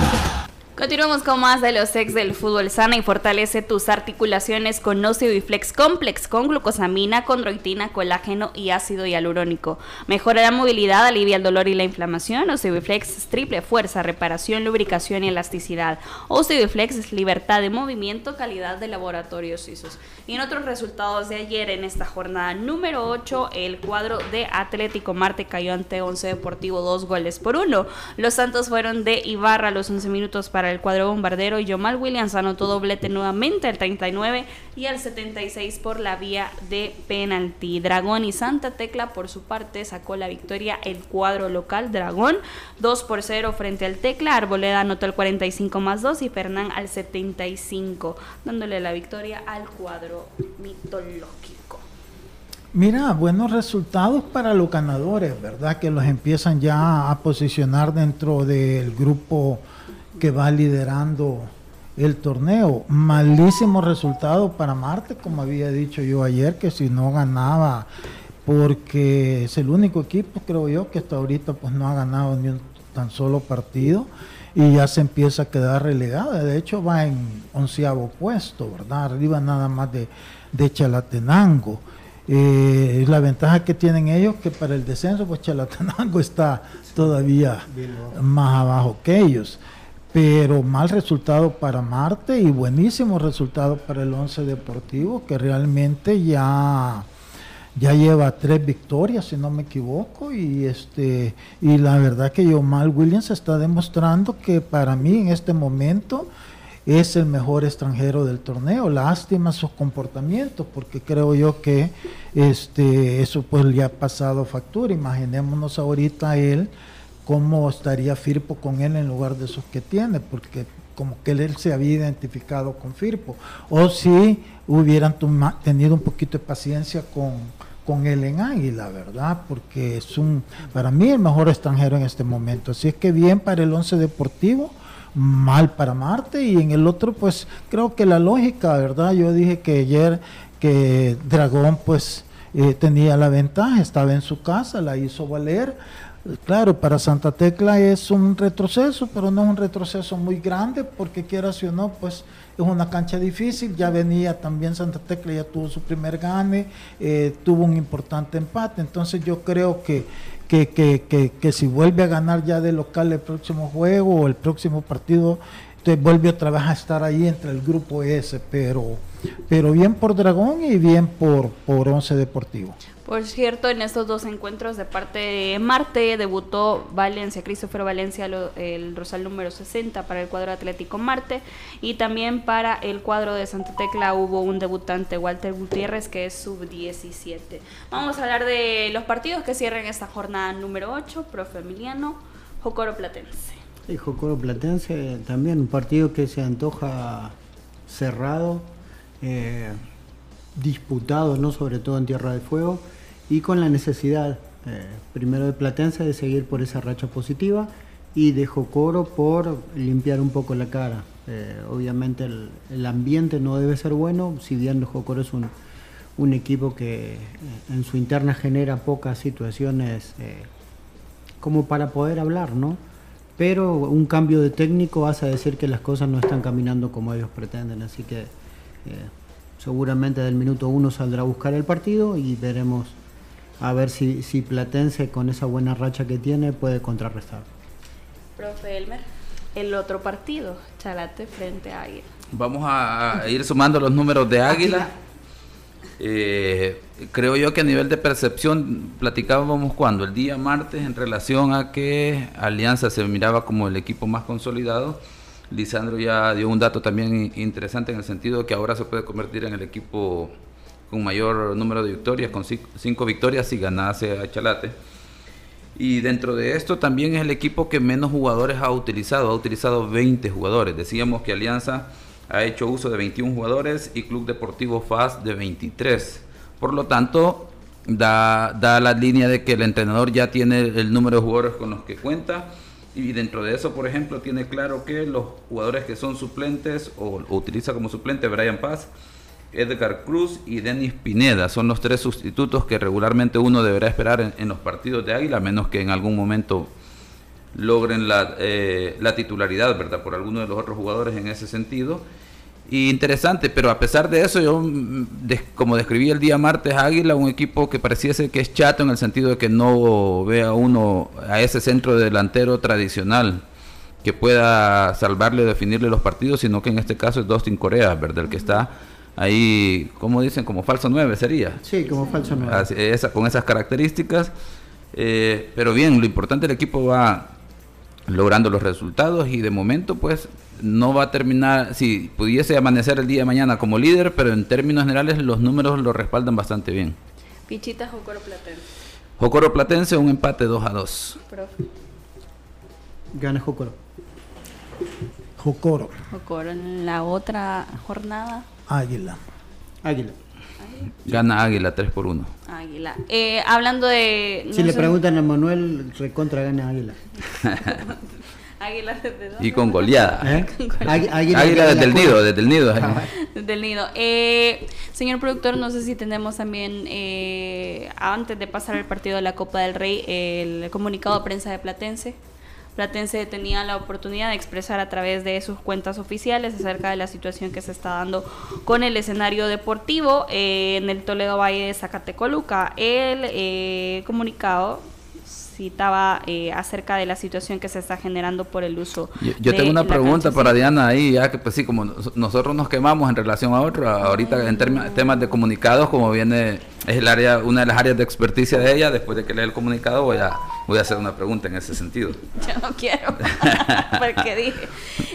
Continuamos con más de los ex del fútbol sana y fortalece tus articulaciones con Osteobiflex Complex con glucosamina, condroitina, colágeno y ácido hialurónico. Mejora la movilidad, alivia el dolor y la inflamación. Osteobiflex es triple fuerza, reparación, lubricación y elasticidad. Osteobiflex es libertad de movimiento, calidad de laboratorios suizos. Y en otros resultados de ayer en esta jornada número 8, el cuadro de Atlético Marte cayó ante 11 Deportivo dos goles por uno. Los Santos fueron de Ibarra a los 11 minutos para el cuadro bombardero y Jomal Williams anotó doblete nuevamente al 39 y al 76 por la vía de penalti. Dragón y Santa Tecla por su parte sacó la victoria el cuadro local Dragón 2 por 0 frente al Tecla. Arboleda anotó el 45 más 2 y Fernán al 75 dándole la victoria al cuadro mitológico. Mira, buenos resultados para los ganadores, ¿verdad? Que los empiezan ya a posicionar dentro del grupo que va liderando el torneo. Malísimo resultado para Marte, como había dicho yo ayer, que si no ganaba, porque es el único equipo, creo yo, que hasta ahorita pues no ha ganado ni un tan solo partido y ya se empieza a quedar relegada. De hecho va en onceavo puesto, ¿verdad? Arriba nada más de, de Chalatenango. Eh, la ventaja que tienen ellos que para el descenso, pues Chalatenango está todavía más abajo que ellos pero mal resultado para Marte y buenísimo resultado para el Once Deportivo, que realmente ya, ya lleva tres victorias, si no me equivoco, y este y la verdad que Yomal Williams está demostrando que para mí en este momento es el mejor extranjero del torneo. Lástima sus comportamientos, porque creo yo que este eso pues le ha pasado factura. Imaginémonos ahorita él cómo estaría Firpo con él en lugar de esos que tiene, porque como que él se había identificado con Firpo, o si hubieran tenido un poquito de paciencia con, con él en Águila, ¿verdad? Porque es un, para mí, el mejor extranjero en este momento. Así es que bien para el Once Deportivo, mal para Marte, y en el otro, pues creo que la lógica, ¿verdad? Yo dije que ayer que Dragón, pues, eh, tenía la ventaja, estaba en su casa, la hizo valer Claro, para Santa Tecla es un retroceso, pero no es un retroceso muy grande, porque quieras o no, pues es una cancha difícil. Ya venía también Santa Tecla, ya tuvo su primer gane, eh, tuvo un importante empate. Entonces yo creo que, que, que, que, si vuelve a ganar ya de local el próximo juego o el próximo partido, entonces vuelve otra vez a estar ahí entre el grupo S, pero, pero bien por Dragón y bien por, por Once Deportivo. Por cierto, en estos dos encuentros de parte de Marte debutó Valencia, Christopher Valencia, el rosal número 60 para el cuadro Atlético Marte y también para el cuadro de Santa Tecla hubo un debutante, Walter Gutiérrez, que es sub-17. Vamos a hablar de los partidos que cierran esta jornada número 8, profe Emiliano, Jocoro Platense. El Jocoro Platense también un partido que se antoja cerrado. Eh, disputado, ¿no? sobre todo en Tierra de Fuego, y con la necesidad, eh, primero de Platense, de seguir por esa racha positiva y de Jocoro por limpiar un poco la cara. Eh, obviamente el, ambiente no debe ser bueno, si bien Jocoro es un, un equipo que eh, en su interna genera pocas situaciones como para poder hablar, ¿no? Pero un cambio de técnico hace decir que las cosas no están caminando como ellos pretenden, así que seguramente del minuto uno saldrá a buscar el partido y veremos a ver si, si Platense con esa buena racha que tiene puede contrarrestar. Profe Elmer, el otro partido, Chalate frente a Águila. Vamos a ir sumando los números de Águila. Eh, creo yo que a nivel de percepción platicábamos cuando el día martes en relación a que Alianza se miraba como el equipo más consolidado. Lisandro ya dio un dato también interesante en el sentido de que ahora se puede convertir en el equipo con mayor número de victorias, con cinco, victorias si ganase a Chalate. Y dentro de esto también es el equipo que menos jugadores ha utilizado, ha utilizado 20 jugadores. Decíamos que Alianza ha hecho uso de 21 jugadores y Club Deportivo FAS de 23. Por lo tanto, da, da la línea de que el entrenador ya tiene el número de jugadores con los que cuenta y dentro de eso, por ejemplo, tiene claro que los jugadores que son suplentes o, utiliza como suplente Brian Paz, Edgar Cruz y Denis Pineda son los tres sustitutos que regularmente uno deberá esperar en, en los partidos de Águila, a menos que en algún momento logren la, eh, la titularidad, ¿verdad? Por alguno de los otros jugadores en ese sentido. Y interesante, pero a pesar de eso, yo, como describí el día martes, Águila, un equipo que pareciese que es chato en el sentido de que no ve a uno, a ese centro delantero tradicional que pueda salvarle o definirle los partidos, sino que en este caso es Dustin Corea, ¿verdad? El que está ahí, como dicen, como falso 9 sería. Sí, como falso 9. Esa, con esas características. Eh, pero bien, lo importante el equipo va logrando los resultados y de momento pues no va a terminar, si pudiese amanecer el día de mañana como líder, pero en términos generales los números lo respaldan bastante bien. Pichita Jocoro Platense. Jocoro Platense, un empate 2 a 2. Gana Jocoro. Jocoro. Jocoro en la otra jornada. Águila. Águila. Gana Águila 3 por 1. Águila. Eh, hablando de... Si le preguntan a Manuel, recontra gana Águila. Águila desde Y con goleada. ¿Eh? Águila, desde el nido, desde el nido. Desde el nido. Eh, señor productor, no sé si tenemos también, antes de pasar el partido de la Copa del Rey, el comunicado de prensa de Platense. Platense tenía la oportunidad de expresar a través de sus cuentas oficiales acerca de la situación que se está dando con el escenario deportivo eh, en el Toledo Valle de Zacatecoluca. El eh, comunicado citaba eh, acerca de la situación que se está generando por el uso. Yo, tengo una pregunta para Diana ahí, ya que pues sí, como nosotros nos quemamos en relación a otro, ahorita en temas de comunicados, como viene, es el área, una de las áreas de experticia de ella, después de que lea el comunicado voy a, voy a hacer una pregunta en ese sentido. Yo no quiero, porque dije,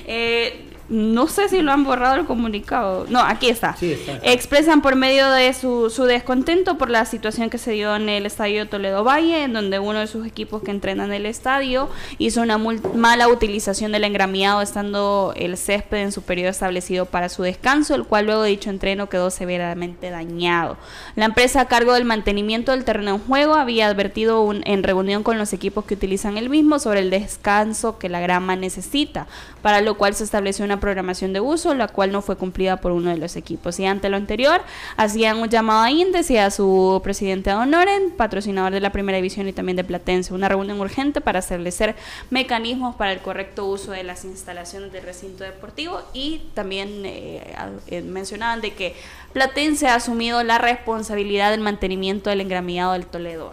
eh, no sé si lo han borrado el comunicado. No, aquí está. Expresan por medio de su, su, descontento por la situación que se dio en el estadio Toledo Valle, en donde uno de sus equipos que entrena en el estadio hizo una mala utilización del engramiado, estando el césped en su periodo establecido para su descanso, el cual luego de dicho entreno quedó severamente dañado. La empresa a cargo del mantenimiento del terreno en juego había advertido en reunión con los equipos que utilizan el mismo sobre el descanso que la grama necesita, para lo cual se estableció una programación de uso, la cual no fue cumplida por uno de los equipos. Y ante lo anterior, hacían un llamado a Indes y a su presidente Honoren, patrocinador de la primera división y también de Platense, una reunión urgente para establecer mecanismos para el correcto uso de las instalaciones del recinto deportivo y también eh, eh, mencionaban de que Platense ha asumido la responsabilidad del mantenimiento del engramiado del Toledo.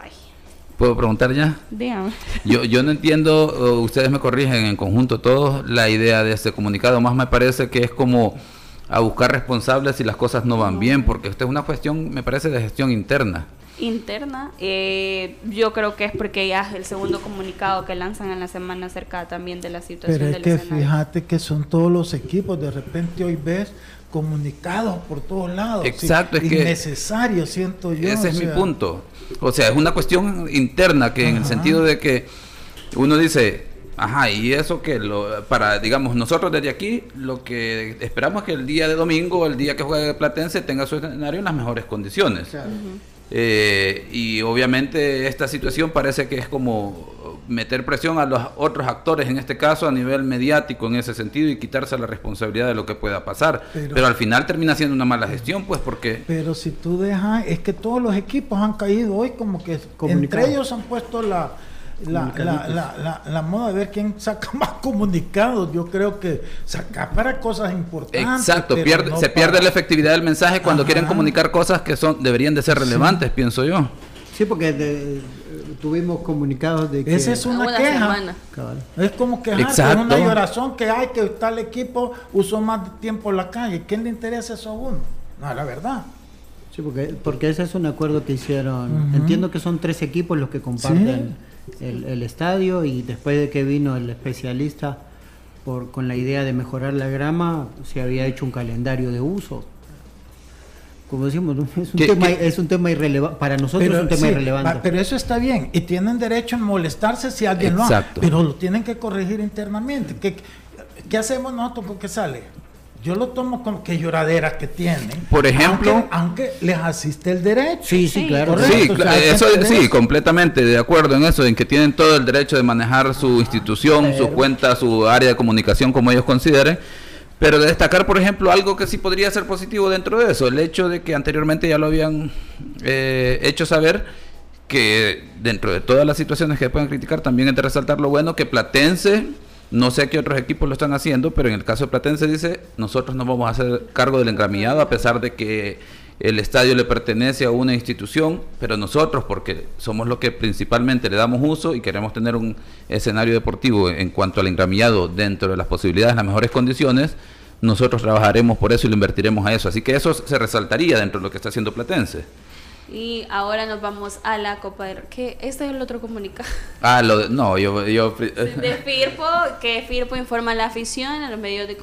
¿Puedo preguntar ya? Dígame. Yo, yo no entiendo, ustedes me corrigen en conjunto todos, la idea de este comunicado. Más me parece que es como a buscar responsables si las cosas no van bien, porque esta es una cuestión, me parece, de gestión interna. Interna, eh, yo creo que es porque ya es el segundo comunicado que lanzan en la semana acerca también de la situación Pero es que fíjate que son todos los equipos, de repente hoy ves comunicados por todos lados. Exacto, es innecesario, siento yo. Ese es mi punto. O sea, es una cuestión interna que en el sentido de que uno dice, ajá, y eso que lo, para, digamos, nosotros desde aquí, lo que esperamos es que el día de domingo, el día que juegue Platense, tenga su escenario en las mejores condiciones. Eh, y obviamente esta situación parece que es como meter presión a los otros actores, en este caso a nivel mediático en ese sentido, y quitarse la responsabilidad de lo que pueda pasar. Pero, al final termina siendo una mala gestión, pues porque... Pero si tú dejas, es que todos los equipos han caído hoy como que entre ellos han puesto la... La, la, la, moda de ver quién saca más comunicados. Yo creo que saca para cosas importantes. Exacto, pierde, se pierde la efectividad del mensaje cuando quieren comunicar cosas que son deberían de ser relevantes, pienso yo. Sí, porque de, tuvimos comunicados de que... Esa es una, queja. Es como que es una llorazón que hay que tal equipo usó más tiempo en la calle. ¿Quién le interesa eso a uno? No, la verdad. Sí, porque, porque ese es un acuerdo que hicieron. Entiendo que son tres equipos los que comparten el, estadio y después de que vino el especialista por, con la idea de mejorar la grama, se había hecho un calendario de uso. Como decimos, es un, tema, es un tema irrelevante. Para nosotros es un tema irrelevante. Pero eso está bien. Y tienen derecho a molestarse si alguien lo hace. Pero lo tienen que corregir internamente. ¿Qué, qué hacemos nosotros porque sale? Yo lo tomo como que lloradera que tienen. Por ejemplo. Aunque, les asiste el derecho. Sí, sí, claro. sí, eso, sí, completamente de acuerdo en eso, en que tienen todo el derecho de manejar su institución, su cuenta, su área de comunicación como ellos consideren. Pero de destacar, por ejemplo, algo que sí podría ser positivo dentro de eso, el hecho de que anteriormente ya lo habían eh, hecho saber que dentro de todas las situaciones que pueden criticar, también es de resaltar lo bueno que Platense no sé qué otros equipos lo están haciendo, pero en el caso de Platense dice, nosotros no vamos a hacer cargo del engramillado a pesar de que el estadio le pertenece a una institución, pero nosotros, porque somos los que principalmente le damos uso y queremos tener un escenario deportivo en cuanto al engramillado dentro de las posibilidades, las mejores condiciones, nosotros trabajaremos por eso y lo invertiremos a eso. Así que eso se resaltaría dentro de lo que está haciendo Platense. Y ahora nos vamos a la Copa del que este es el otro comunicado. Ah, lo de, no, yo, yo de Firpo, que Firpo informa a la afición en los medios de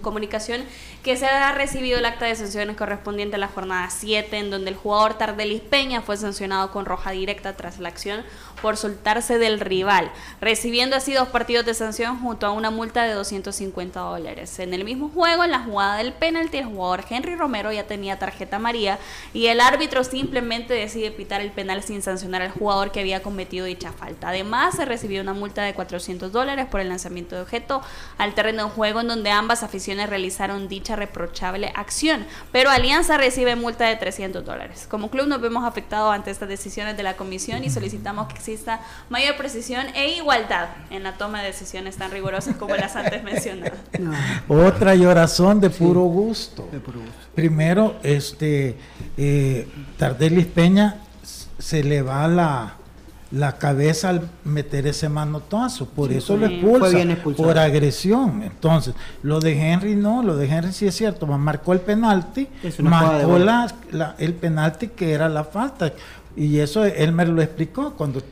comunicación que se ha recibido el acta de sanciones correspondiente a la jornada 7 en donde el jugador Tardelis Peña fue sancionado con roja directa tras la acción por soltarse del rival, recibiendo así dos partidos de sanción junto a una multa de 250 dólares. En el mismo juego, en la jugada del penalti, el jugador Henry Romero ya tenía tarjeta amarilla y el árbitro simplemente decide pitar el penal sin sancionar al jugador que había cometido dicha falta. Además, se recibió una multa de 400 dólares por el lanzamiento de objeto al terreno de juego en donde ambas aficiones realizaron dicha reprochable acción, pero Alianza recibe multa de 300 dólares. Como club nos vemos afectados ante estas decisiones de la comisión y solicitamos que exista mayor precisión e igualdad en la toma de decisiones tan rigurosas como las antes mencionadas. Otra llorazón de puro, gusto. Primero, este eh, Tardelis Peña se le va la, la cabeza al meter ese manotazo, por eso lo expulsa, por agresión. Entonces, lo de Henry no, lo de Henry sí es cierto, marcó el penalti, marcó la, el penalti que era la falta, y eso él me lo explicó, cuando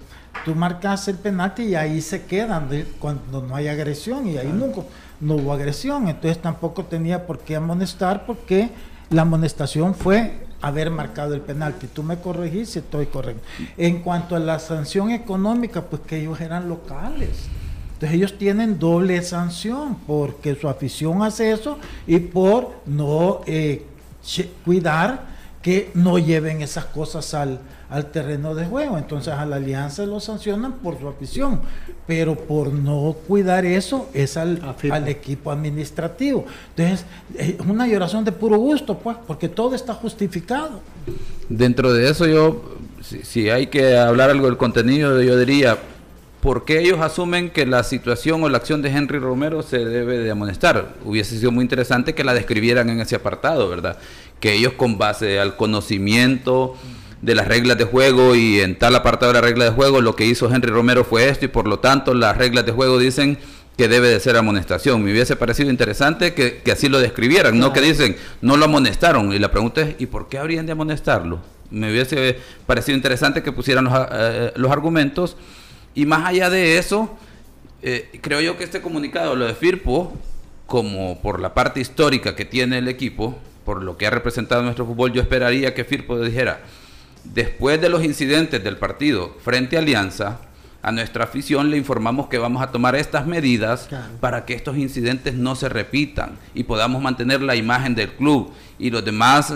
tú marcas el penalti y ahí se quedan cuando no hay agresión y ahí nunca no hubo agresión, entonces tampoco tenía por qué amonestar porque la amonestación fue haber marcado el penalti. Tú me corregís si estoy correcto. En cuanto a la sanción económica, pues que ellos eran locales. Entonces ellos tienen doble sanción porque su afición hace eso y por no eh, cuidar que no lleven esas cosas al, al terreno de juego. Entonces a la alianza lo sancionan por su afición, pero por no cuidar eso es al, al equipo administrativo. Entonces es una lloración de puro gusto, pues, porque todo está justificado. Dentro de eso yo, si, hay que hablar algo del contenido, yo diría, ¿por qué ellos asumen que la situación o la acción de Henry Romero se debe de amonestar? Hubiese sido muy interesante que la describieran en ese apartado, ¿verdad? Que ellos con base al conocimiento de las reglas de juego y en tal apartado de la regla de juego lo que hizo Henry Romero fue esto y por lo tanto las reglas de juego dicen que debe de ser amonestación. Me hubiese parecido interesante que, así lo describieran, no que dicen no lo amonestaron. Y la pregunta es, ¿y por qué habrían de amonestarlo? Me hubiese parecido interesante que pusieran los, eh, los argumentos. Y más allá de eso, eh, creo yo que este comunicado, lo de Firpo, como por la parte histórica que tiene el equipo, por lo que ha representado nuestro fútbol, yo esperaría que Firpo dijera, Después de los incidentes del partido frente a Alianza, a nuestra afición le informamos que vamos a tomar estas medidas para que estos incidentes no se repitan y podamos mantener la imagen del club y los demás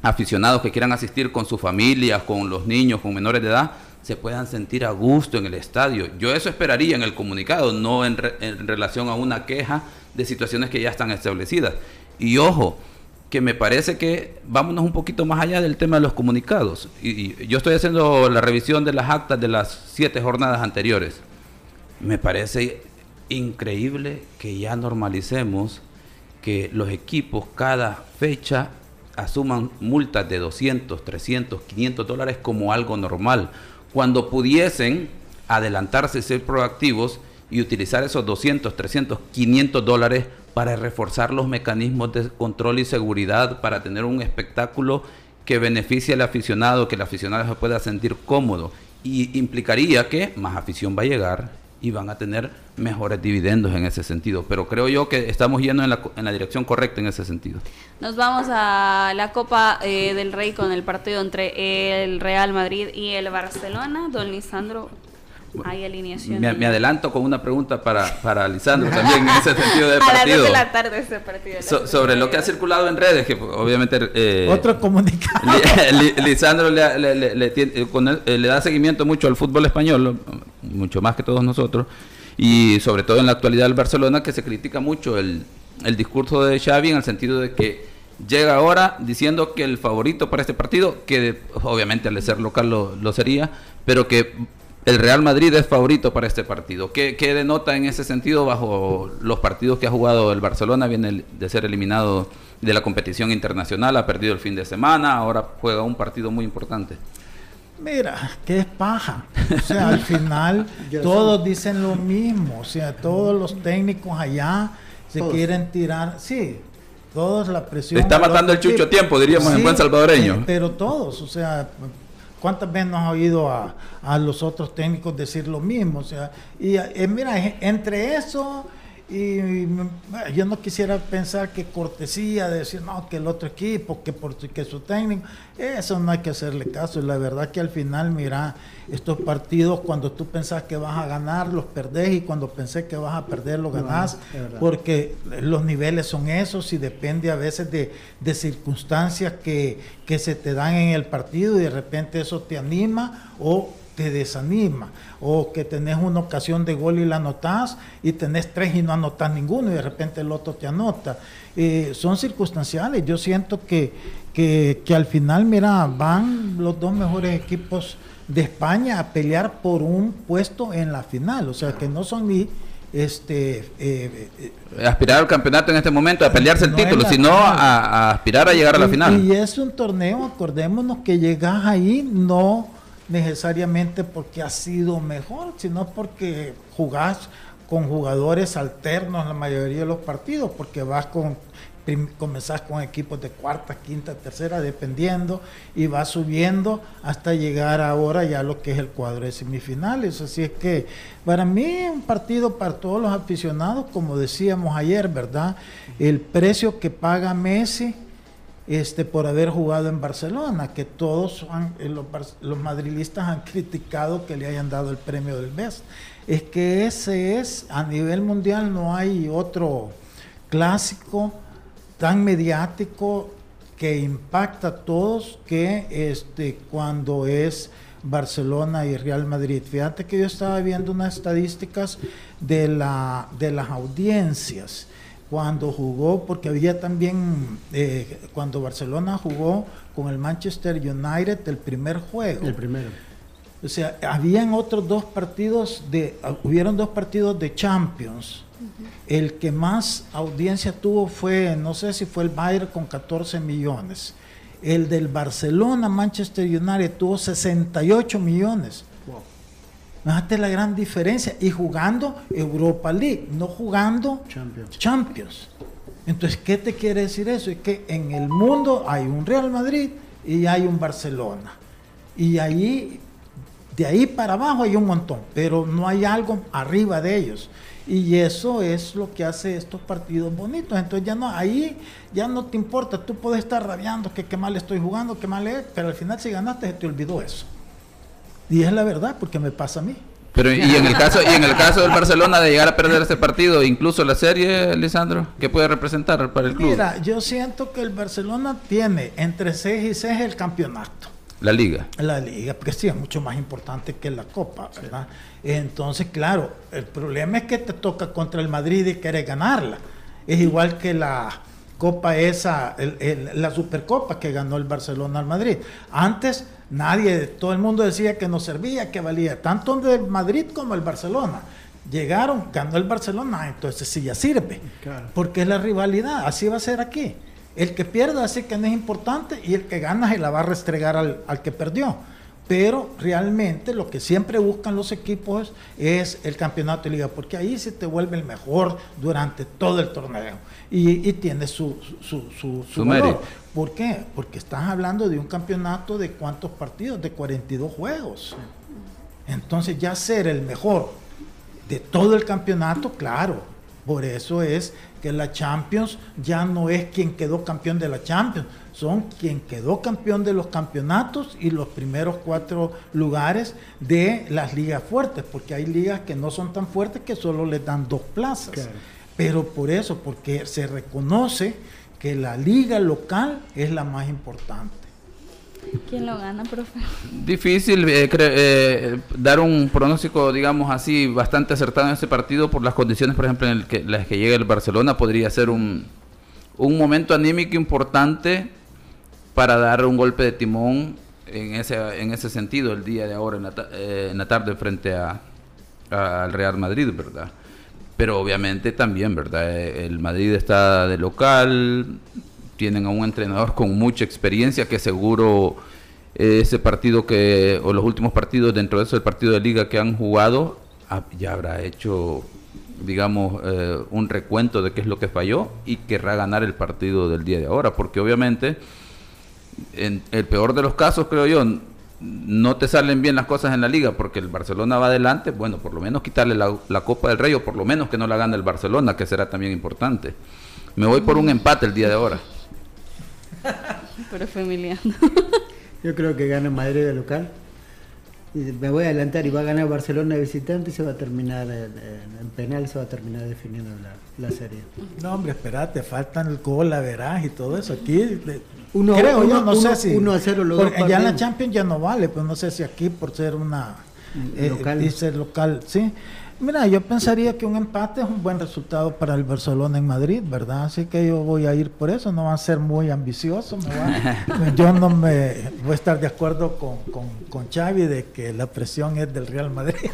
aficionados que quieran asistir con sus familias, con los niños, con menores de edad, se puedan sentir a gusto en el estadio. Yo eso esperaría en el comunicado, no en, en relación a una queja de situaciones que ya están establecidas. Y ojo, que me parece que vámonos un poquito más allá del tema de los comunicados. Y, yo estoy haciendo la revisión de las actas de las siete jornadas anteriores. Me parece increíble que ya normalicemos que los equipos cada fecha asuman multas de 200, 300, 500 dólares como algo normal, cuando pudiesen adelantarse ser proactivos y utilizar esos 200, 300, 500 dólares para reforzar los mecanismos de control y seguridad, para tener un espectáculo que beneficie al aficionado, que el aficionado se pueda sentir cómodo y implicaría que más afición va a llegar y van a tener mejores dividendos en ese sentido. Pero creo yo que estamos yendo en la, en la dirección correcta en ese sentido. Nos vamos a la Copa eh, del Rey con el partido entre el Real Madrid y el Barcelona. Don Lisandro, hay alineación. Me, adelanto con una pregunta para, para Lisandro también en ese sentido del partido. A las de la tarde ese partido. sobre lo que ha circulado en redes, que obviamente... Eh, Otro comunicado. Lisandro le, le, le, eh, le, da seguimiento mucho al fútbol español, mucho más que todos nosotros, y sobre todo en la actualidad del Barcelona, que se critica mucho el, el discurso de Xavi en el sentido de que llega ahora diciendo que el favorito para este partido, que obviamente al ser local lo, lo sería, pero que el Real Madrid es favorito para este partido. ¿Qué, denota en ese sentido bajo los partidos que ha jugado el Barcelona? Viene de ser eliminado de la competición internacional, ha perdido el fin de semana, ahora juega un partido muy importante. Mira, que es paja. O sea, al final todos dicen lo mismo. O sea, todos los técnicos allá se quieren tirar. Sí, todos la presión. está matando el chucho tiempo, diríamos en buen salvadoreño. Eh, pero todos, o sea, ¿Cuántas veces nos ha oído a, los otros técnicos decir lo mismo? O sea, y eh, mira, entre eso y yo no quisiera pensar que cortesía de decir, no, que el otro equipo, que por que su técnico, eso no hay que hacerle caso. Y la verdad que al final, mira, estos partidos, cuando tú pensás que vas a ganar, los perdés, y cuando pensé que vas a perder, los ganás, porque los niveles son esos. Y depende a veces de, de circunstancias que, que se te dan en el partido. Y de repente eso te anima. O te desanima. O que tenés una ocasión de gol y la anotás y tenés tres y no anotás ninguno y de repente el otro te anota. Eh, son circunstanciales. Yo siento que, que, que, al final, mira, van los dos mejores equipos de España a pelear por un puesto en la final. O sea, que no son ni este eh, eh, aspirar al campeonato en este momento, a pelearse el título, sino a, aspirar a llegar a la final. Y es un torneo, acordémonos que llegas ahí no necesariamente porque ha sido mejor, sino porque jugás con jugadores alternos la mayoría de los partidos, porque vas con comenzás con equipos de cuarta, quinta, tercera, dependiendo, y vas subiendo hasta llegar ahora ya lo que es el cuadro de semifinales. Así es que para mí un partido para todos los aficionados, como decíamos ayer, ¿verdad? El precio que paga Messi este, por haber jugado en Barcelona, que todos eh, los, los, madrilistas han criticado que le hayan dado el premio del mes. Es que ese es, a nivel mundial no hay otro clásico tan mediático que impacta a todos que este, cuando es Barcelona y Real Madrid. Fíjate que yo estaba viendo unas estadísticas de, la, de las audiencias cuando jugó, porque había también, eh, cuando Barcelona jugó con el Manchester United el primer juego. El primero. O sea, habían otros dos partidos de, hubieron dos partidos de Champions. El que más audiencia tuvo fue, no sé si fue el Bayern con 14 millones. El del Barcelona, Manchester United tuvo 68 millones. Fíjate la gran diferencia. Y jugando Europa League, no jugando Champions. Entonces, ¿qué te quiere decir eso? Es que en el mundo hay un Real Madrid y hay un Barcelona. Y ahí, de ahí para abajo hay un montón, pero no hay algo arriba de ellos. Y eso es lo que hace estos partidos bonitos. Entonces ya no, ahí ya no te importa, tú puedes estar rabiando que qué mal estoy jugando, qué mal es, pero al final si ganaste se te olvidó eso. Y es la verdad, porque me pasa a mí. Pero y en el caso y en el caso del Barcelona de llegar a perder este partido, incluso la serie, Lisandro, ¿qué puede representar para el club? Mira, yo siento que el Barcelona tiene entre 6 y 6 el campeonato. La liga. La liga, porque sí, es mucho más importante que la copa, ¿verdad? Entonces, claro, el problema es que te toca contra el Madrid y quieres ganarla. Es igual que la copa esa, la supercopa que ganó el Barcelona al Madrid. Antes Nadie, todo el mundo decía que no servía, que valía, tanto del Madrid como el Barcelona. Llegaron, ganó el Barcelona, entonces sí ya sirve, porque es la rivalidad, así va a ser aquí. El que pierda así que no es importante y el que gana se la va a restregar al, al que perdió. Pero realmente lo que siempre buscan los equipos es el campeonato de liga, porque ahí se te vuelve el mejor durante todo el torneo y, tiene su, su, su, valor. ¿Por qué? Porque estás hablando de un campeonato de cuántos partidos, de 42 juegos. Entonces ya ser el mejor de todo el campeonato, claro, por eso es que la Champions ya no es quien quedó campeón de la Champions, son quien quedó campeón de los campeonatos y los primeros cuatro lugares de las ligas fuertes, porque hay ligas que no son tan fuertes que solo les dan dos plazas. Pero por eso, porque se reconoce que la liga local es la más importante. ¿Quién lo gana, profe? Difícil eh, eh, dar un pronóstico, digamos así, bastante acertado en este partido por las condiciones, por ejemplo, en que, las que llega el Barcelona. Podría ser un, un momento anímico importante para dar un golpe de timón en ese, en ese sentido el día de ahora, en la, eh, en la tarde, frente a, al Real Madrid, ¿verdad? Pero obviamente también, ¿verdad? El Madrid está de local, tienen a un entrenador con mucha experiencia que seguro ese partido que, o los últimos partidos dentro de ese partido de liga que han jugado, ya habrá hecho, digamos, eh, un recuento de qué es lo que falló y querrá ganar el partido del día de ahora, porque obviamente, en el peor de los casos, creo yo, no te salen bien las cosas en la liga porque el Barcelona va adelante, bueno, por lo menos quitarle la, la Copa del Rey o por lo menos que no la gane el Barcelona, que será también importante. Me voy por un empate el día de ahora. Pero familiar. Yo creo que gana Madrid de local. Y me voy a adelantar y va a ganar Barcelona de visitante y se va a terminar en, penal, se va a terminar definiendo la, serie. No, hombre, espérate, faltan el gol, la verás y todo eso. Aquí, uno, creo yo, no sé si. Uno a cero Ya en la Champions ya no vale, pues no sé si aquí por ser una. Eh, local. Dice local, sí. Mira, yo pensaría que un empate es un buen resultado para el Barcelona en Madrid, ¿verdad? Así que yo voy a ir por eso, no va a ser muy ambicioso. yo no me voy a estar de acuerdo con, con, con, Xavi de que la presión es del Real Madrid.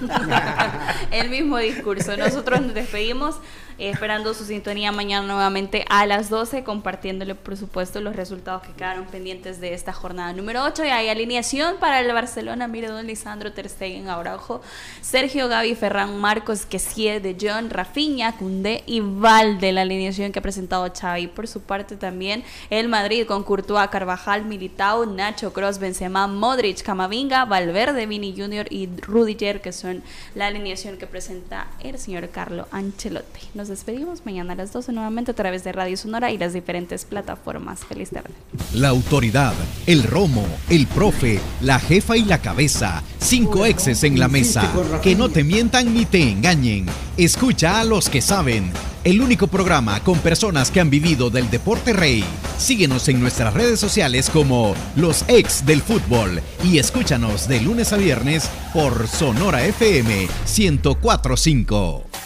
el mismo discurso. Nosotros nos despedimos eh, esperando su sintonía mañana nuevamente a las 12, compartiéndole, por supuesto, los resultados que quedaron pendientes de esta jornada número 8. Y hay alineación para el Barcelona. Mire, don Lisandro Ter Stegen, Araujo, Sergio Gaby, Ferran Marcos, Quesie, De John, Rafinha, Cundé y Valde, la alineación que ha presentado Xavi. Por su parte también el Madrid con Courtois, Carvajal, Militao, Nacho, Cross, Benzema, Modric, Camavinga, Valverde, Vini Junior y Rudiger, que son la alineación que presenta el señor Carlo Ancelotti despedimos mañana a las 12 nuevamente a través de Radio Sonora y las diferentes plataformas. Feliz tarde. La autoridad, el romo, el profe, la jefa y la cabeza. Cinco exes en la mesa. Que no te mientan ni te engañen. Escucha a los que saben. El único programa con personas que han vivido del deporte rey. Síguenos en nuestras redes sociales como Los Ex del Fútbol y escúchanos de lunes a viernes por Sonora FM 1045.